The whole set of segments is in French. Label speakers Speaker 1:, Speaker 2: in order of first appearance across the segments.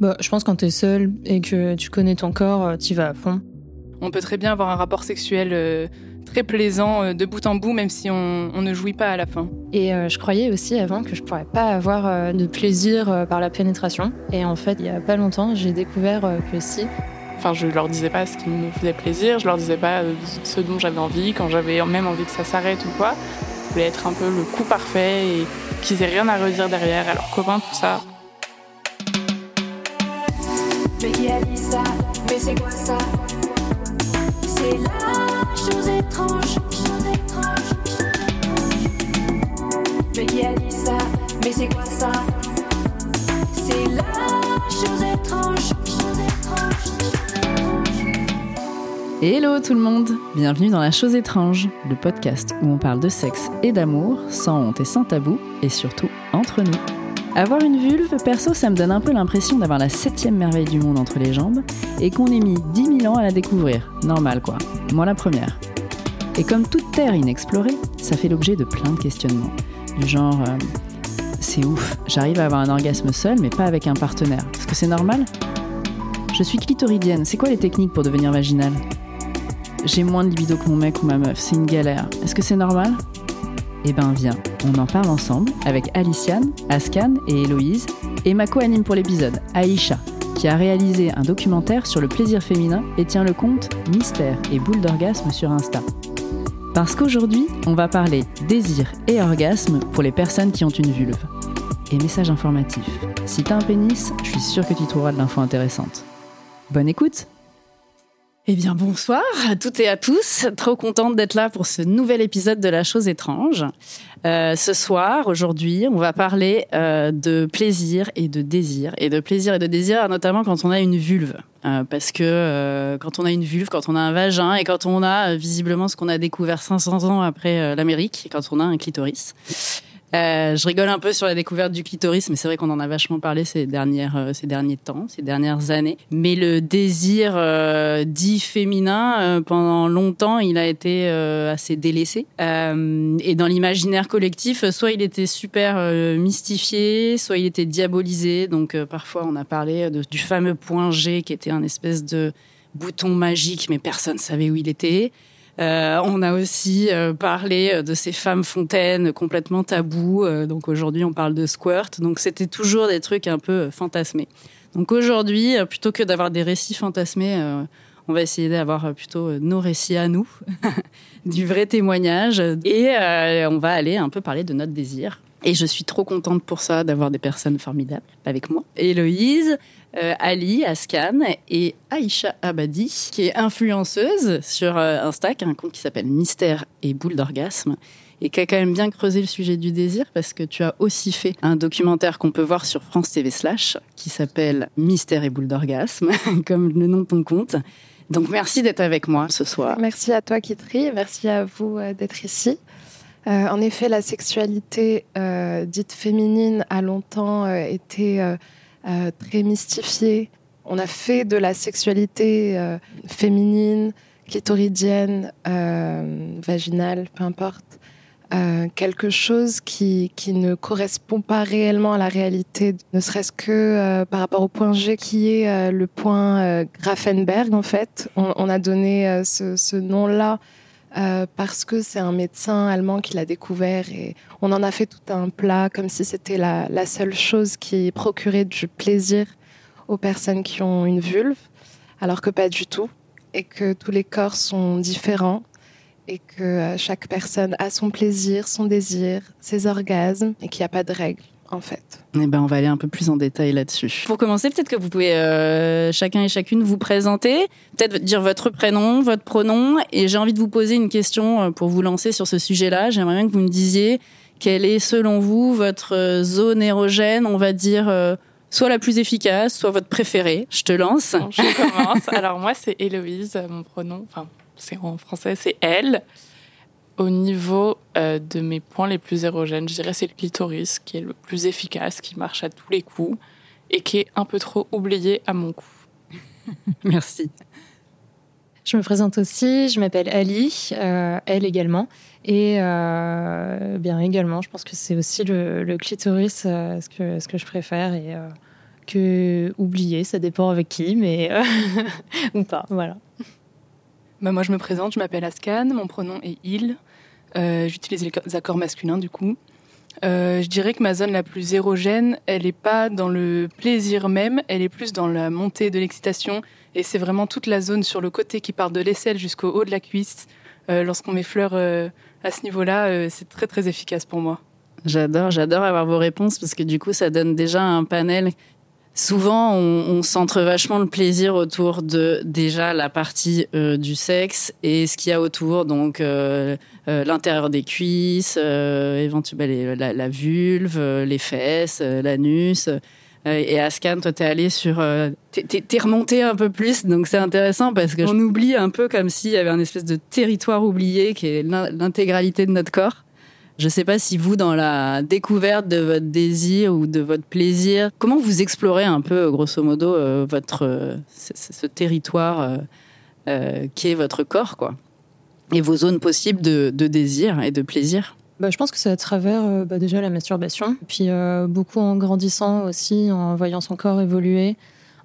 Speaker 1: Bah, je pense quand t'es seul et que tu connais ton corps, t'y vas à fond.
Speaker 2: On peut très bien avoir un rapport sexuel très plaisant de bout en bout, même si on, ne jouit pas à la fin.
Speaker 1: Et je croyais aussi avant que je pourrais pas avoir de plaisir par la pénétration. Et en fait, il y a pas longtemps, j'ai découvert que si.
Speaker 2: Enfin, je leur disais pas ce qui me faisait plaisir, je leur disais pas euh, ce dont j'avais envie, quand j'avais même envie que ça s'arrête ou quoi. Je voulais être un peu le coup parfait et qu'ils aient rien à redire derrière à leurs copains, tout ça.
Speaker 3: Mais qui a dit ça? Mais c'est quoi ça? C'est la chose étrange, chose étrange. Mais qui a dit ça? Mais c'est quoi ça? C'est la chose étrange, chose étrange.
Speaker 4: Hello tout le monde, bienvenue dans La Chose étrange, le podcast où on parle de sexe et d'amour, sans honte et sans tabou, et surtout entre nous. Avoir une vulve, perso, ça me donne un peu l'impression d'avoir la septième merveille du monde entre les jambes, et qu'on ait mis 10 000 ans à la découvrir. Normal quoi. Moi la première. Et comme toute terre inexplorée, ça fait l'objet de plein de questionnements. Du genre, euh, c'est ouf, j'arrive à avoir un orgasme seul, mais pas avec un partenaire. Est-ce que c'est normal? Je suis clitoridienne, c'est quoi les techniques pour devenir vaginale? J'ai moins de libido que mon mec ou ma meuf, c'est une galère. Est-ce que c'est normal? Eh ben viens, on en parle ensemble avec Aliciane, Askan et Héloïse, et ma co-anime pour l'épisode, Aïcha, qui a réalisé un documentaire sur le plaisir féminin et tient le compte Mystère et boule d'orgasme sur Insta. Parce qu'aujourd'hui, on va parler désir et orgasme pour les personnes qui ont une vulve. Et message informatif. Si t'as un pénis, je suis sûre que tu trouveras de l'info intéressante. Bonne écoute eh bien, bonsoir à toutes et à tous. Trop contente d'être là pour ce nouvel épisode de La Chose étrange. Euh, ce soir, aujourd'hui, on va parler euh, de plaisir et de désir. Et de plaisir et de désir, notamment quand on a une vulve. Euh, parce que quand on a une vulve, quand on a un vagin et quand on a visiblement ce qu'on a découvert 500 ans après l'Amérique, quand on a un clitoris. Euh, je rigole un peu sur la découverte du clitoris, mais c'est vrai qu'on en a vachement parlé ces dernières, euh, ces derniers temps, ces dernières années. Mais le désir euh, dit féminin, pendant longtemps, il a été assez délaissé. et dans l'imaginaire collectif, soit il était super mystifié, soit il était diabolisé. Donc parfois, on a parlé du fameux point G, qui était un espèce de bouton magique, mais personne savait où il était. Euh, on a aussi euh, parlé euh, de ces femmes fontaines complètement tabous. donc aujourd'hui, on parle de squirt. Donc c'était toujours des trucs un peu fantasmés. Donc aujourd'hui, plutôt que d'avoir des récits fantasmés, on va essayer d'avoir plutôt nos récits à nous, du vrai témoignage. Et on va aller un peu parler de notre désir. Et je suis trop contente pour ça d'avoir des personnes formidables avec moi. Héloïse, euh, Ali Askan et Aïcha Abadi, qui est influenceuse sur euh, Insta, qui a un compte qui s'appelle Mystère et Boule d'orgasme et qui a quand même bien creusé le sujet du désir parce que tu as aussi fait un documentaire qu'on peut voir sur France TV slash qui s'appelle Mystère et boule d'orgasme, comme le nom de ton compte. Donc merci d'être avec moi ce soir.
Speaker 5: Merci à toi Kitri, merci à vous euh, d'être ici. en effet, la sexualité dite féminine a longtemps été euh, très mystifiée. On a fait de la sexualité euh, féminine, clitoridienne, euh, vaginale, peu importe, quelque chose qui, qui, ne correspond pas réellement à la réalité, ne serait-ce que par rapport au point G qui est le point Grafenberg en fait. On, a donné ce, ce nom-là euh, parce que c'est un médecin allemand qui l'a découvert et on en a fait tout un plat comme si c'était la, la, seule chose qui procurait du plaisir aux personnes qui ont une vulve, alors que pas du tout, et que tous les corps sont différents et que euh, chaque personne a son plaisir, son désir, ses orgasmes et qu'il n'y a pas de règles en fait.
Speaker 4: Eh ben, on va aller un peu plus en détail là-dessus. Pour commencer, peut-être que vous pouvez euh, chacun et chacune vous présenter, peut-être dire votre prénom, votre pronom, et j'ai envie de vous poser une question euh, pour vous lancer sur ce sujet-là. J'aimerais bien que vous me disiez quelle est, selon vous, votre euh, zone érogène, on va dire, soit la plus efficace, soit votre préférée. Je te lance.
Speaker 2: je commence. Alors moi, c'est Héloïse, mon pronom. Enfin, c'est en français, c'est elle. Au niveau euh, de mes points les plus érogènes, je dirais c'est le clitoris qui est le plus efficace, qui marche à tous les coups et qui est un peu trop oublié à mon goût.
Speaker 4: Merci.
Speaker 1: Je me présente aussi, je m'appelle Ali, euh, elle également. Et euh, bien également, je pense que c'est aussi le, clitoris ce, que, ce que je préfère et que oublié, ça dépend avec qui, mais euh, ou pas, voilà.
Speaker 6: Bah, moi, je me présente, je m'appelle Ascan, mon pronom est il. Euh, J'utilise les accords masculins du coup. Euh, je dirais que ma zone la plus érogène, elle n'est pas dans le plaisir même, elle est plus dans la montée de l'excitation. Et c'est vraiment toute la zone sur le côté qui part de l'aisselle jusqu'au haut de la cuisse. Euh, Lorsqu'on m'effleure à ce niveau-là, c'est très très efficace pour moi.
Speaker 4: J'adore, j'adore avoir vos réponses parce que du coup, ça donne déjà un panel. Souvent, on, on centre vachement le plaisir autour de déjà la partie euh, du sexe et ce qu'il y a autour, donc euh, euh, l'intérieur des cuisses, euh, éventuellement les- la, la vulve, euh, les fesses, euh, l'anus. Euh, et Ascan, toi, t'es allé sur, euh, t'es- remonté un peu plus, donc c'est intéressant parce que on oublie un peu comme s'il y avait un espèce de territoire oublié qui est l'in- l'intégralité de notre corps. Je ne sais pas si vous, dans la découverte de votre désir ou de votre plaisir, comment vous explorez un peu, grosso modo, euh, votre euh, ce, territoire euh, qui est votre corps, quoi, et vos zones possibles de, désir et de plaisir?
Speaker 1: Bah, je pense que c'est à travers bah, déjà la masturbation, puis beaucoup en grandissant aussi, en voyant son corps évoluer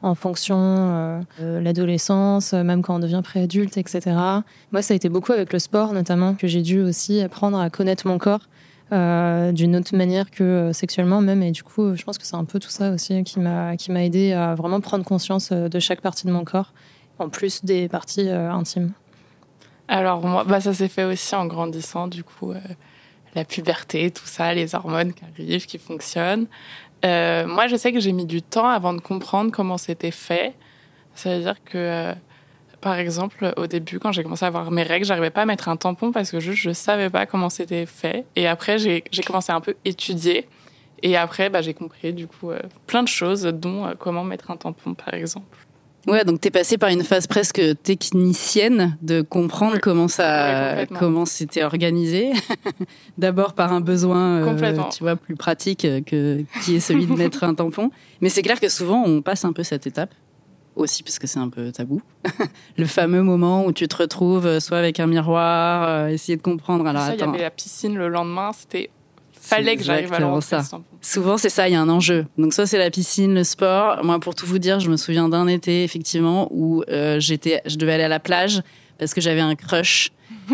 Speaker 1: en fonction euh, de l'adolescence, euh, même quand on devient préadulte, etc. Moi, ça a été beaucoup avec le sport notamment, que j'ai dû aussi apprendre à connaître mon corps euh, d'une autre manière que sexuellement même. Et du coup, je pense que c'est un peu tout ça aussi qui m'a qui m'a aidé à vraiment prendre conscience de chaque partie de mon corps, en plus des parties intimes.
Speaker 2: Alors moi, bah, ça s'est fait aussi en grandissant, du coup, la puberté, tout ça, les hormones qui arrivent, qui fonctionnent. Euh, moi, je sais que j'ai mis du temps avant de comprendre comment c'était fait. C'est-à-dire que, euh, par exemple, au début, quand j'ai commencé à avoir mes règles, j'arrivais pas à mettre un tampon parce que juste, je savais pas comment c'était fait. Et après, j'ai commencé à un peu étudier. Et après, bah, j'ai compris, du coup, euh, plein de choses, dont comment mettre un tampon, par exemple.
Speaker 4: Ouais, donc t'es passé par une phase presque technicienne de comprendre
Speaker 2: Oui.
Speaker 4: comment
Speaker 2: Oui,
Speaker 4: ça,
Speaker 2: complètement.
Speaker 4: comment c'était organisé. D'abord par un besoin, euh, tu vois, plus pratique que qui est celui de mettre un tampon. Mais c'est clair que souvent on passe un peu cette étape aussi parce que c'est un peu tabou. Le fameux moment où tu te retrouves euh, soit avec un miroir, euh, essayer de comprendre. Alors
Speaker 2: ça, il y avait la piscine le lendemain, c'était fallait que j'arrive à
Speaker 4: ça. Souvent, c'est ça, il y a un enjeu. Donc, soit c'est la piscine, le sport. Moi, pour tout vous dire, je me souviens d'un été, effectivement, où euh, j'étais, je devais aller à la plage parce que j'avais un crush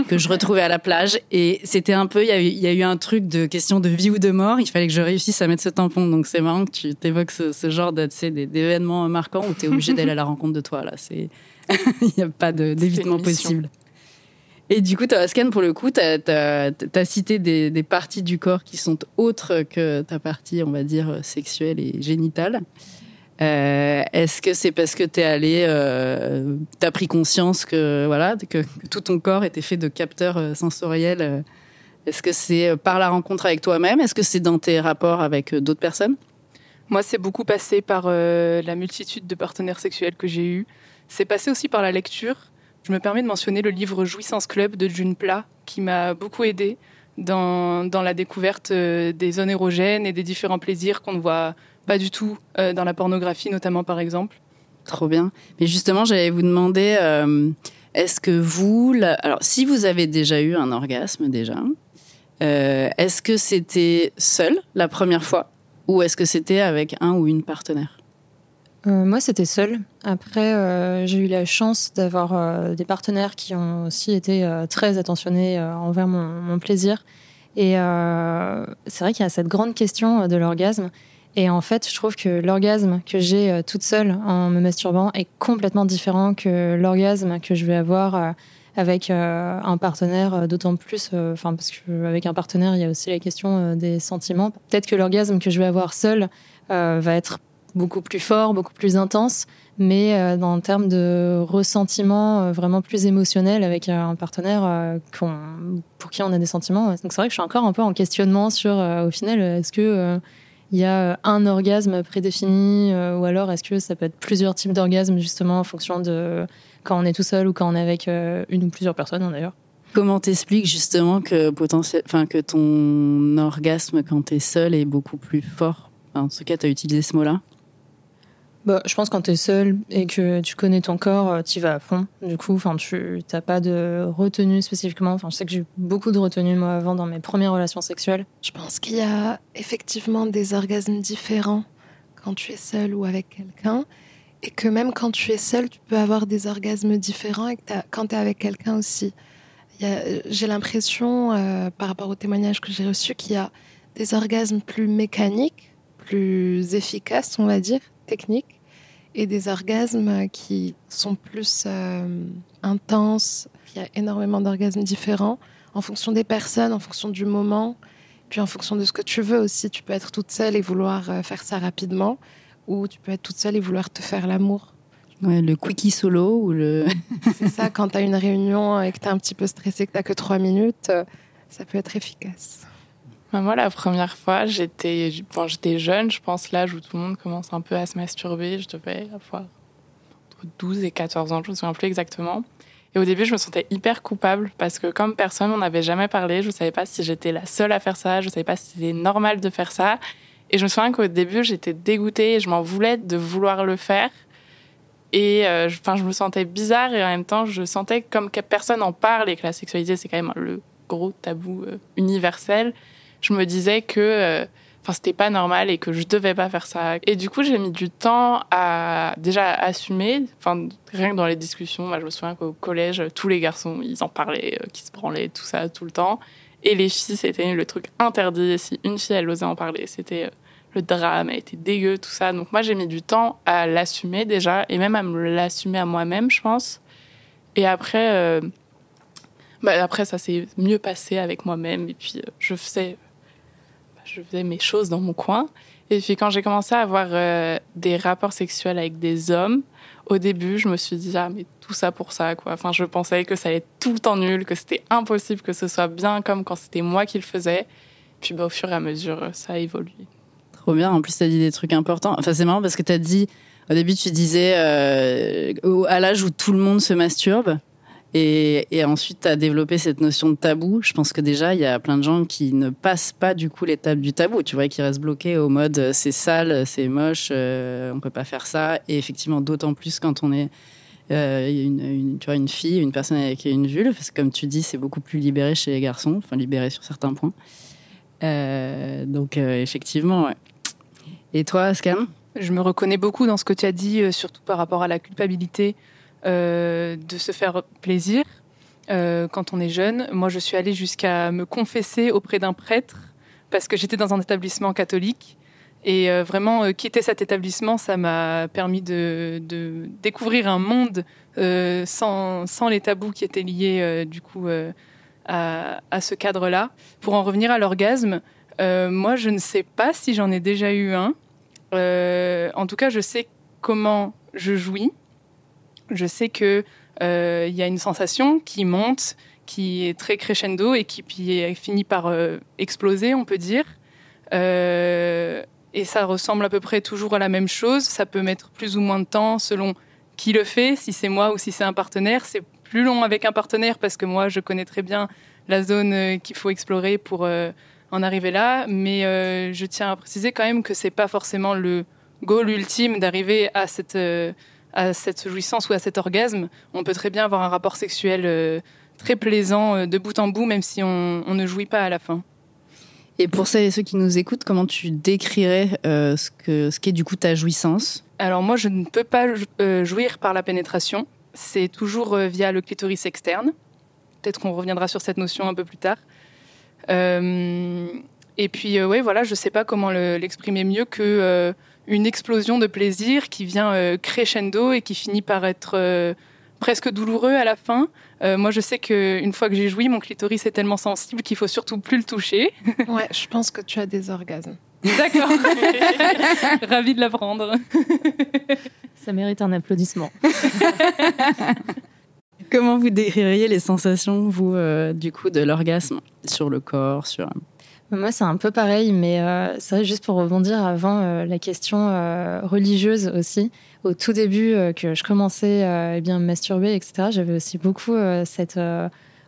Speaker 4: que je retrouvais à la plage. Et c'était un peu, il y, a eu, il y a eu un truc de question de vie ou de mort. Il fallait que je réussisse à mettre ce tampon. Donc, c'est marrant que tu évoques ce, ce genre d'événements marquants où tu es obligé d'aller à la rencontre de toi. Là, c'est, il n'y a pas d'évitement possible. Et du coup, ta scan, pour le coup, tu as, cité des, parties du corps qui sont autres que ta partie, on va dire, sexuelle et génitale. Euh, Est-ce que c'est parce que tu es allé, euh, tu as pris conscience que, voilà, que, tout ton corps était fait de capteurs euh, sensoriels euh, Est-ce que c'est par la rencontre avec toi-même? Est-ce que c'est dans tes rapports avec d'autres personnes?
Speaker 6: Moi, c'est beaucoup passé par la multitude de partenaires sexuels que j'ai eus. C'est passé aussi par la lecture. Je me permets de mentionner le livre Jouissance Club de June Plat, qui m'a beaucoup aidé dans, dans la découverte euh, des zones érogènes et des différents plaisirs qu'on ne voit pas du tout euh, dans la pornographie, notamment par exemple.
Speaker 4: Trop bien. Mais justement, j'allais vous demander, euh, est-ce que vous, alors si vous avez déjà eu un orgasme déjà, est-ce que c'était seul la première fois ou est-ce que c'était avec un ou une partenaire?
Speaker 1: Euh, moi, c'était seul. Après, euh, j'ai eu la chance d'avoir euh, des partenaires qui ont aussi été très attentionnés envers mon, mon plaisir. Et c'est vrai qu'il y a cette grande question de l'orgasme. Et en fait, je trouve que l'orgasme que j'ai toute seule en me masturbant est complètement différent que l'orgasme que je vais avoir avec un partenaire, d'autant plus, enfin parce qu'avec un partenaire, il y a aussi la question des sentiments. Peut-être que l'orgasme que je vais avoir seul va être beaucoup plus fort, beaucoup plus intense, mais euh, en termes de ressentiment euh, vraiment plus émotionnel avec euh, un partenaire euh, pour qui on a des sentiments. Donc c'est vrai que je suis encore un peu en questionnement sur, au final, est-ce que il y a un orgasme prédéfini ou alors est-ce que ça peut être plusieurs types d'orgasmes justement en fonction de quand on est tout seul ou quand on est avec une ou plusieurs personnes hein, d'ailleurs.
Speaker 4: Comment t'expliques justement que potentiel, enfin que ton orgasme quand t'es seul est beaucoup plus fort? En tout cas, t'as utilisé ce mot-là.
Speaker 1: Bah, je pense que quand tu es seul et que tu connais ton corps, tu vas à fond. Du coup, tu n'as pas de retenue spécifiquement. Je sais que j'ai eu beaucoup de retenue moi avant dans mes premières relations sexuelles.
Speaker 5: Je pense qu'il y a effectivement des orgasmes différents quand tu es seul ou avec quelqu'un. Et que même quand tu es seul, tu peux avoir des orgasmes différents quand tu es avec quelqu'un aussi. J'ai l'impression, euh, par rapport aux témoignages que j'ai reçus, qu'il y a des orgasmes plus mécaniques, plus efficaces, on va dire, techniques, et des orgasmes qui sont plus euh, intenses. Il y a énormément d'orgasmes différents en fonction des personnes, en fonction du moment, puis en fonction de ce que tu veux aussi. Tu peux être toute seule et vouloir euh, faire ça rapidement, ou tu peux être toute seule et vouloir te faire l'amour.
Speaker 4: Ouais, le quickie solo ou le.
Speaker 5: C'est ça, quand tu as une réunion et que tu es un petit peu stressé, que tu que trois minutes, euh, ça peut être efficace.
Speaker 2: Bah, moi, la première fois, j'étais bon, jeune, je pense, l'âge où tout le monde commence un peu à se masturber. Je devais avoir entre 12 et 14 ans, je me souviens plus exactement. Et au début, je me sentais hyper coupable parce que comme personne m'en avait jamais parlé, je ne savais pas si j'étais la seule à faire ça, je ne savais pas si c'était normal de faire ça. Et je me souviens qu'au début, j'étais dégoûtée et je m'en voulais de vouloir le faire. Et euh, je- me sentais bizarre et en même temps, je sentais comme personne en parle et que la sexualité, c'est quand même le gros tabou euh, universel. Je me disais que euh, enfin, c'était pas normal et que je devais pas faire ça. Et du coup, j'ai mis du temps à déjà assumer. Enfin, rien que dans les discussions, je me souviens qu'au collège, tous les garçons, ils en parlaient, euh, qui se branlaient, tout ça, tout le temps. Et les filles, c'était le truc interdit. Si une fille, elle osait en parler, c'était euh, le drame, elle était dégueu, tout ça. Donc moi, j'ai mis du temps à l'assumer déjà, et même à me l'assumer à moi-même, je pense. Et après, bah, après ça s'est mieux passé avec moi-même, et puis je bah, je faisais mes choses dans mon coin. Et puis quand j'ai commencé à avoir euh, des rapports sexuels avec des hommes, au début, je me suis dit ah mais tout ça pour ça quoi. Enfin, je pensais que ça allait être tout le temps nul, que c'était impossible que ce soit bien comme quand c'était moi qui le faisais. Puis bah, au fur et à mesure, ça a évolué.
Speaker 4: Trop bien. En plus, tu as dit des trucs importants. Enfin, c'est marrant parce que tu as dit, au début, tu disais euh, à l'âge où tout le monde se masturbe. Et, et ensuite, tu as développé cette notion de tabou. Je pense que déjà, il y a plein de gens qui ne passent pas du coup l'étape du tabou. Tu vois, qui restent bloqués au mode euh, c'est sale, c'est moche, euh, on peut pas faire ça. Et effectivement, d'autant plus quand on est euh, une, une- une fille, une personne avec une vulve. Parce que comme tu dis, c'est beaucoup plus libéré chez les garçons, enfin libéré sur certains points. Euh, donc, effectivement, ouais. Et toi, Scan
Speaker 6: Je me reconnais beaucoup dans ce que tu as dit, surtout par rapport à la culpabilité de se faire plaisir euh, quand on est jeune. Moi, je suis allée jusqu'à me confesser auprès d'un prêtre parce que j'étais dans un établissement catholique. Et euh, vraiment, euh, quitter cet établissement, ça m'a permis de, découvrir un monde euh, sans, les tabous qui étaient liés, euh, du coup, euh, à, ce cadre-là. Pour en revenir à l'orgasme, euh, moi, je ne sais pas si j'en ai déjà eu un. Euh, en tout cas, je sais comment je jouis. Je sais que euh, il y a une sensation qui monte, qui est très crescendo et qui puis finit par euh, exploser, on peut dire. Euh, et ça ressemble à peu près toujours à la même chose. Ça peut mettre plus ou moins de temps selon qui le fait, si c'est moi ou si c'est un partenaire. C'est plus long avec un partenaire parce que moi, je connais très bien la zone euh, qu'il faut explorer pour euh, en arriver là. Mais euh, je tiens à préciser quand même que c'est pas forcément le goal ultime d'arriver à cette, euh, à cette jouissance ou à cet orgasme. On peut très bien avoir un rapport sexuel euh, très plaisant euh, de bout en bout, même si on, on ne jouit pas à la fin.
Speaker 4: Et pour celles et ceux qui nous écoutent, comment tu décrirais euh, ce que ce qu'est du coup ta jouissance?
Speaker 6: Alors moi, je ne peux pas jouir par la pénétration. C'est toujours via le clitoris externe. Peut-être qu'on reviendra sur cette notion un peu plus tard. Et puis, ouais, voilà, je sais pas comment le- l'exprimer mieux que une explosion de plaisir qui vient euh, crescendo et qui finit par être euh, presque douloureux à la fin. Euh, moi, je sais qu'une fois que j'ai joui, mon clitoris est tellement sensible qu'il faut surtout plus le toucher.
Speaker 5: Ouais, je pense que tu as des orgasmes.
Speaker 6: D'accord. Ravi de l'apprendre.
Speaker 1: Ça mérite un applaudissement.
Speaker 4: Comment vous décririez les sensations, vous, euh, du coup, de l'orgasme sur le corps, sur
Speaker 1: Moi, c'est un peu pareil, mais euh, c'est vrai, juste pour rebondir avant euh, la question euh, religieuse aussi. Au tout début, que je commençais eh bien, à me masturber, etc., j'avais aussi beaucoup cette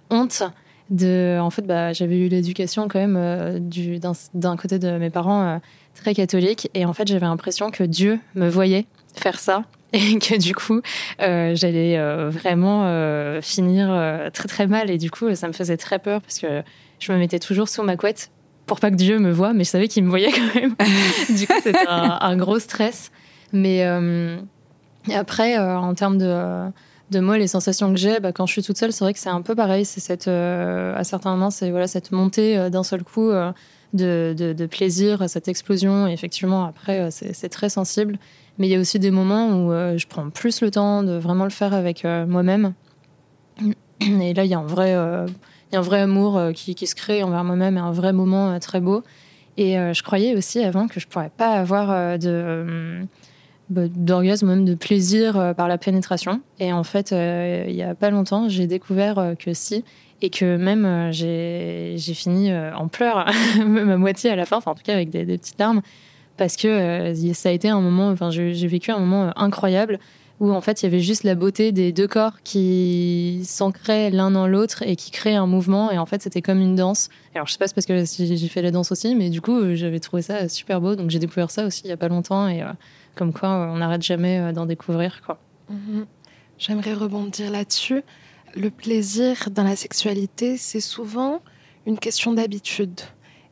Speaker 1: honte de. En fait, bah, j'avais eu l'éducation quand même du- d'un côté de mes parents très catholiques, et en fait, j'avais l'impression que Dieu me voyait faire ça. Et que du coup, j'allais vraiment finir très très mal. Et du coup, ça me faisait très peur parce que je me mettais toujours sous ma couette pour pas que Dieu me voie, mais je savais qu'il me voyait quand même. du coup, c'était un, un gros stress. Mais euh, après, euh, en termes de, de moi, les sensations que j'ai, bah, quand je suis toute seule, c'est vrai que c'est un peu pareil. C'est cette, euh, à certains moments, c'est voilà cette montée d'un seul coup de, de, de plaisir, cette explosion. Et effectivement, après, c'est très sensible. Mais il y a aussi des moments où je prends plus le temps de vraiment le faire avec moi-même. Et là, il y a un vrai, y a un vrai amour euh, qui, se crée envers moi-même et un vrai moment euh, très beau. Et euh, je croyais aussi avant que je pourrais pas avoir de bah, d'orgasme, même de plaisir par la pénétration. Et en fait, il y a pas longtemps, j'ai découvert que si. Et que même j'ai fini en pleurs, même à moitié à la fin, enfin en tout cas avec des, des petites larmes, parce que ça a été un moment, enfin j'ai vécu un moment incroyable où en fait il y avait juste la beauté des deux corps qui s'ancraient l'un dans l'autre et qui créaient un mouvement et en fait c'était comme une danse. Alors je sais pas si c'est parce que j'ai fait la danse aussi, mais du coup euh, j'avais trouvé ça super beau donc j'ai découvert ça aussi il y a pas longtemps et euh, comme quoi on n'arrête jamais euh, d'en découvrir.
Speaker 5: Mhm. J'aimerais rebondir là-dessus. Le plaisir dans la sexualité, c'est souvent une question d'habitude.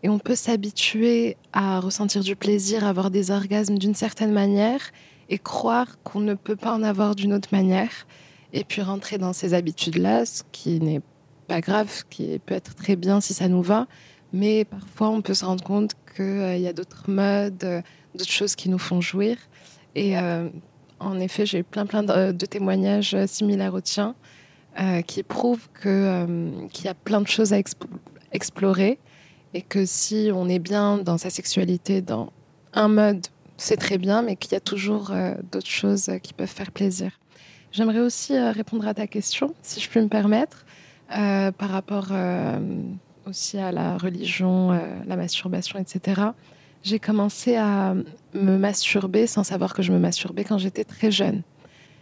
Speaker 5: Et on peut s'habituer à ressentir du plaisir, à avoir des orgasmes d'une certaine manière et croire qu'on ne peut pas en avoir d'une autre manière. Et puis rentrer dans ces habitudes-là, ce qui n'est pas grave, ce qui peut être très bien si ça nous va. Mais parfois, on peut se rendre compte qu'il y a d'autres modes, euh, d'autres choses qui nous font jouir. Et euh, en effet, j'ai plein, plein de, témoignages euh, similaires aux tiens euh, qui prouvent euh, qu'il y a plein de choses à exp- explorer et que si on est bien dans sa sexualité, dans un mode, c'est très bien, mais qu'il y a toujours euh, d'autres choses euh, qui peuvent faire plaisir. J'aimerais aussi euh, répondre à ta question, si je peux me permettre, par rapport aussi à la religion, la masturbation, etc. J'ai commencé à me masturber sans savoir que je me masturbais quand j'étais très jeune.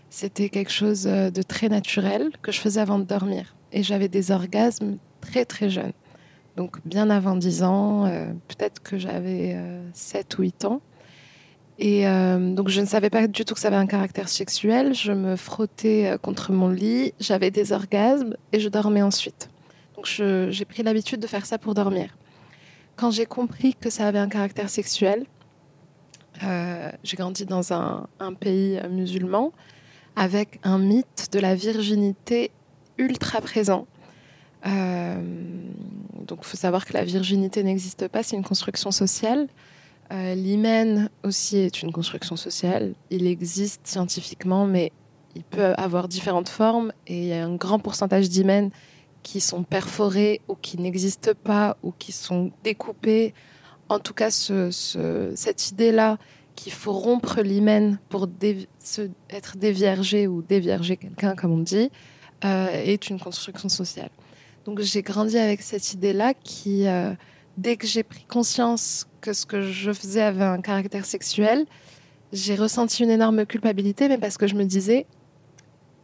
Speaker 5: C'était quelque chose de très naturel que je faisais avant de dormir. Et j'avais des orgasmes très très jeunes. Donc bien avant 10 ans, peut-être que j'avais euh, 7 ou 8 ans. Et euh, donc je ne savais pas du tout que ça avait un caractère sexuel. Je me frottais euh, contre mon lit, j'avais des orgasmes et je dormais ensuite. Donc j'ai pris l'habitude de faire ça pour dormir. Quand j'ai compris que ça avait un caractère sexuel, euh, j'ai grandi dans un, pays musulman avec un mythe de la virginité ultra présent. Donc, il faut savoir que la virginité n'existe pas, c'est une construction sociale. Euh, L'hymen aussi est une construction sociale. Il existe scientifiquement, mais il peut avoir différentes formes et il y a un grand pourcentage d'hymen qui sont perforés ou qui n'existent pas ou qui sont découpés. En tout cas, ce- ce- cette idée-là qu'il faut rompre l'hymen pour se- être déviergé ou dévierger quelqu'un, comme on dit, euh, est une construction sociale. Donc j'ai grandi avec cette idée-là qui, euh, dès que j'ai pris conscience que ce que je faisais avait un caractère sexuel, j'ai ressenti une énorme culpabilité, mais parce que je me disais,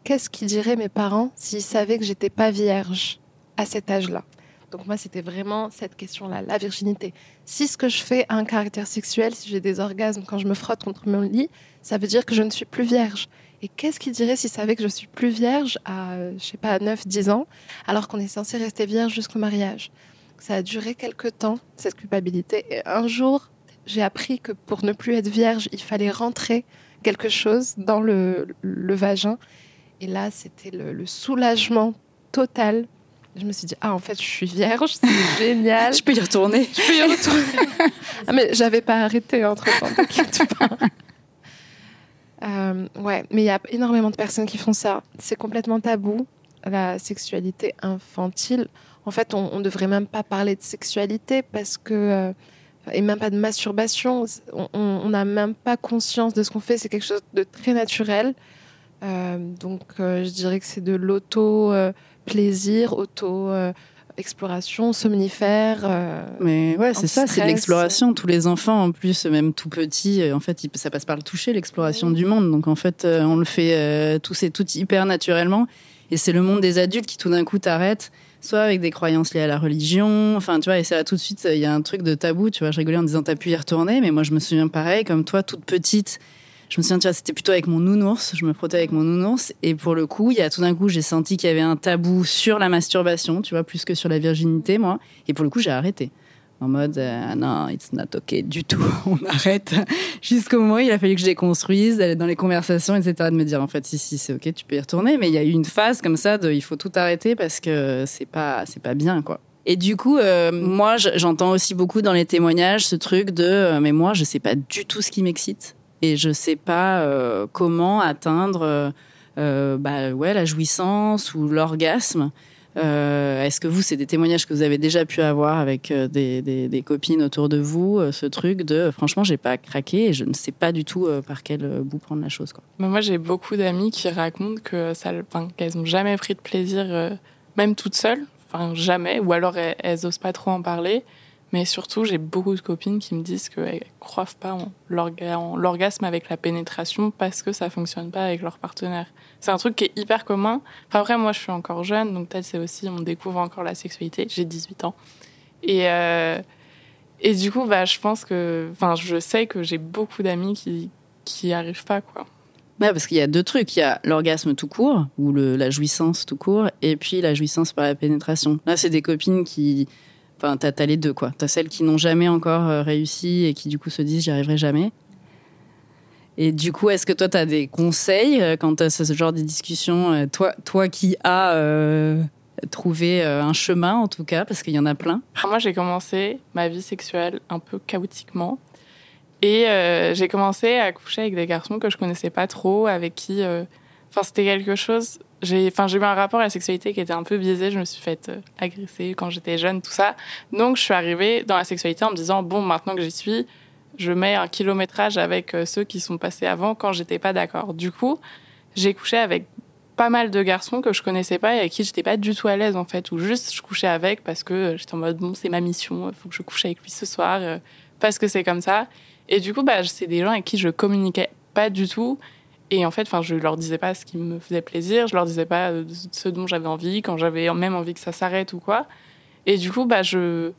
Speaker 5: qu'est-ce qu'ils diraient mes parents s'ils savaient que j'étais pas vierge à cet âge-là? Donc moi, c'était vraiment cette question-là, la virginité. Si ce que je fais a un caractère sexuel, si j'ai des orgasmes quand je me frotte contre mon lit, ça veut dire que je ne suis plus vierge. Et qu'est-ce qu'ils diraient s'ils savaient que je suis plus vierge à, je sais pas, 9, 10 ans, alors qu'on est censé rester vierge jusqu'au mariage? Ça a duré quelques temps, cette culpabilité. Et un jour, j'ai appris que pour ne plus être vierge, il fallait rentrer quelque chose dans le, le vagin. Et là, c'était le, le soulagement total. Je me suis dit, ah, en fait, je suis vierge, c'est génial.
Speaker 4: Je peux y retourner.
Speaker 5: Je peux y retourner. ah, mais j'avais pas arrêté entre temps, t'inquiète pas. Euh, ouais, mais il y a énormément de personnes qui font ça. C'est complètement tabou, la sexualité infantile. En fait, on, on devrait même pas parler de sexualité parce que. euh, et même pas de masturbation. On- n'a même pas conscience de ce qu'on fait. C'est quelque chose de très naturel. Euh, donc, euh, je dirais que c'est de l'auto-plaisir, auto-exploration, somnifère.
Speaker 4: Mais ouais, c'est ça, c'est de l'exploration. Tous les enfants, en plus, même tout petits, en fait, ça passe par le toucher, l'exploration du monde. Donc, en fait, on le fait tous et toutes hyper naturellement. Et c'est le monde des adultes qui, tout d'un coup, t'arrête, soit avec des croyances liées à la religion. Enfin, tu vois, et c'est là tout de suite, il y a un truc de tabou. Tu vois, je rigolais en disant, t'as pu y retourner. Mais moi, je me souviens pareil, comme toi, toute petite. Je me souviens, tu vois, c'était plutôt avec mon nounours. Je me frottais avec mon nounours. Et pour le coup, il y a tout d'un coup, j'ai senti qu'il y avait un tabou sur la masturbation, tu vois, plus que sur la virginité, moi. Et pour le coup, j'ai arrêté. En mode euh, non, it's not ok du tout, on arrête. Jusqu'au moment où il a fallu que je déconstruise, d'aller dans les conversations, etc., de me dire en fait, si, c'est ok, tu peux y retourner. Mais il y a eu une phase comme ça de il faut tout arrêter parce que c'est pas, c'est pas bien, quoi. Et du coup, euh, moi, j'entends aussi beaucoup dans les témoignages ce truc de euh, mais moi, je sais pas du tout ce qui m'excite et je sais pas comment atteindre bah, ouais, la jouissance ou l'orgasme. Euh, Est-ce que vous, c'est des témoignages que vous avez déjà pu avoir avec euh, des, copines autour de vous, euh, ce truc de franchement, j'ai pas craqué et je ne sais pas du tout par quel bout prendre la chose.
Speaker 2: Moi, j'ai beaucoup d'amis qui racontent qu'elles n'ont jamais pris de plaisir, même toutes seules, enfin jamais, ou alors elles, elles osent pas trop en parler. Mais surtout, j'ai beaucoup de copines qui me disent qu'elles croient pas en l'orga- en l'orgasme avec la pénétration parce que ça fonctionne pas avec leur partenaire. C'est un truc qui est hyper commun. Enfin, après, moi, je suis encore jeune, donc peut-être c'est aussi, on découvre encore la sexualité. J'ai 18 ans. Et, euh, et du coup, bah, je pense que, enfin, je sais que j'ai beaucoup d'amis qui, qui arrivent pas, quoi.
Speaker 4: Ouais, parce qu'il y a deux trucs. Il y a l'orgasme tout court, ou le, la jouissance tout court, et puis la jouissance par la pénétration. Là, c'est des copines qui. T'as t'as les deux, quoi. T'as celles qui n'ont jamais encore euh, réussi et qui, du coup, se disent j'y arriverai jamais. Et du coup, est-ce que toi, t'as des conseils euh, quand t'as ce genre de discussion euh, toi, toi qui as trouvé un chemin, en tout cas, parce qu'il y en a plein?
Speaker 2: Moi, j'ai commencé ma vie sexuelle un peu chaotiquement. Et j'ai commencé à coucher avec des garçons que je connaissais pas trop, avec qui. Enfin, c'était quelque chose. J'ai enfin, j'ai eu un rapport à la sexualité qui était un peu biaisé. Je me suis faite euh, agresser quand j'étais jeune, tout ça. Donc, je suis arrivée dans la sexualité en me disant bon, maintenant que j'y suis, je mets un kilométrage avec euh, ceux qui sont passés avant quand j'étais pas d'accord. Du coup, j'ai couché avec pas mal de garçons que je connaissais pas et avec qui j'étais pas du tout à l'aise en fait ou juste je couchais avec parce que euh, j'étais en mode bon c'est ma mission il faut que je couche avec lui ce soir parce que c'est comme ça et du coup bah c'est des gens avec qui je communiquais pas du tout et en fait enfin je leur disais pas ce qui me faisait plaisir je leur disais pas euh, ce dont j'avais envie quand j'avais même envie que ça s'arrête ou quoi. Et du coup bah je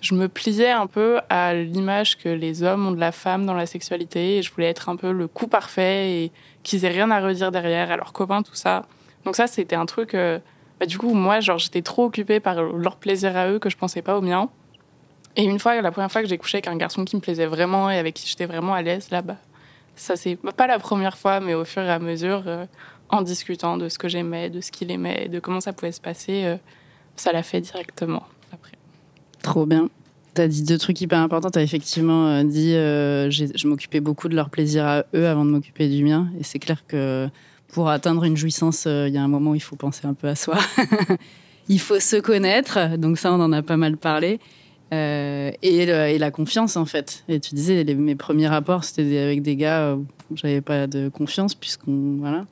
Speaker 2: je me pliais un peu à l'image que les hommes ont de la femme dans la sexualité et je voulais être un peu le coup parfait et qu'ils aient rien à redire derrière à leurs copains tout ça. Donc ça c'était un truc euh, bah, du coup moi genre j'étais trop occupée par leur plaisir à eux que je pensais pas au mien. Et une fois la première fois que j'ai couché avec un garçon qui me plaisait vraiment et avec qui j'étais vraiment à l'aise là bah ça c'est pas la première fois mais au fur et à mesure euh, en discutant de ce que j'aimais de ce qu'il aimait de comment ça pouvait se passer euh, ça l'a fait directement après
Speaker 4: Trop bien. T'as dit deux trucs hyper importants. T'as effectivement euh, dit euh, je m'occupais beaucoup de leur plaisir à eux avant de m'occuper du mien. Et c'est clair que pour atteindre une jouissance, il y a un moment où il faut penser un peu à soi. il faut se connaître. Donc ça, on en a pas mal parlé. Euh, et, la confiance, en fait. Et tu disais, mes premiers rapports, c'était avec des gars où j'avais pas de confiance, puisqu'on. Voilà.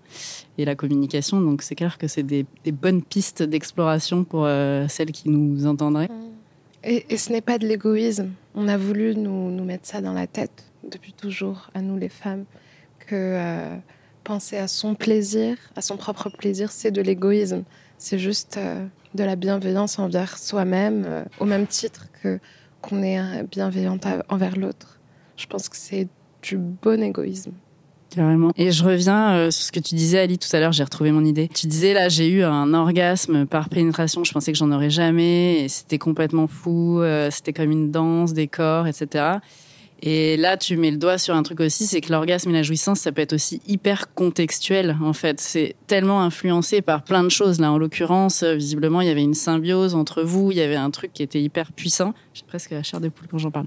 Speaker 4: Et la communication. Donc c'est clair que c'est des, bonnes pistes d'exploration pour euh, celles qui nous entendraient.
Speaker 5: Et, ce n'est pas de l'égoïsme. On a voulu nous, mettre ça dans la tête depuis toujours, à nous les femmes, que euh, penser à son plaisir, à son propre plaisir, c'est de l'égoïsme. C'est juste de la bienveillance envers soi-même, euh, au même titre que qu'on est euh, bienveillante envers l'autre. Je pense que c'est du bon égoïsme.
Speaker 4: Carrément. Et je reviens euh, sur ce que tu disais, Ali, tout à l'heure, j'ai retrouvé mon idée. Tu disais, là, j'ai eu un orgasme par pénétration, je pensais que j'en aurais jamais, et c'était complètement fou, c'était comme une danse, des corps, etc. Et là, tu mets le doigt sur un truc aussi, c'est que l'orgasme et la jouissance, ça peut être aussi hyper contextuel, en fait. C'est tellement influencé par plein de choses. Là, en l'occurrence, euh, visiblement, il y avait une symbiose entre vous, il y avait un truc qui était hyper puissant. J'ai presque la chair de poule quand j'en parle.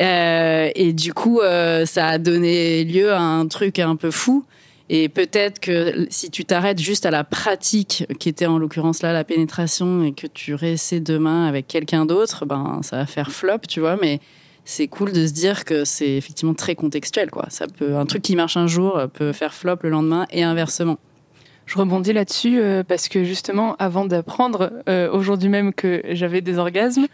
Speaker 4: Euh, et du coup, euh, ça a donné lieu à un truc un peu fou. Et peut-être que si tu t'arrêtes juste à la pratique, qui était en l'occurrence là la pénétration, et que tu réessaies demain avec quelqu'un d'autre, ben ça va faire flop, tu vois. Mais c'est cool de se dire que c'est effectivement très contextuel, quoi. Ça peut un truc qui marche un jour peut faire flop le lendemain et inversement.
Speaker 6: Je rebondis là-dessus euh, parce que justement, avant d'apprendre euh, aujourd'hui même que j'avais des orgasmes,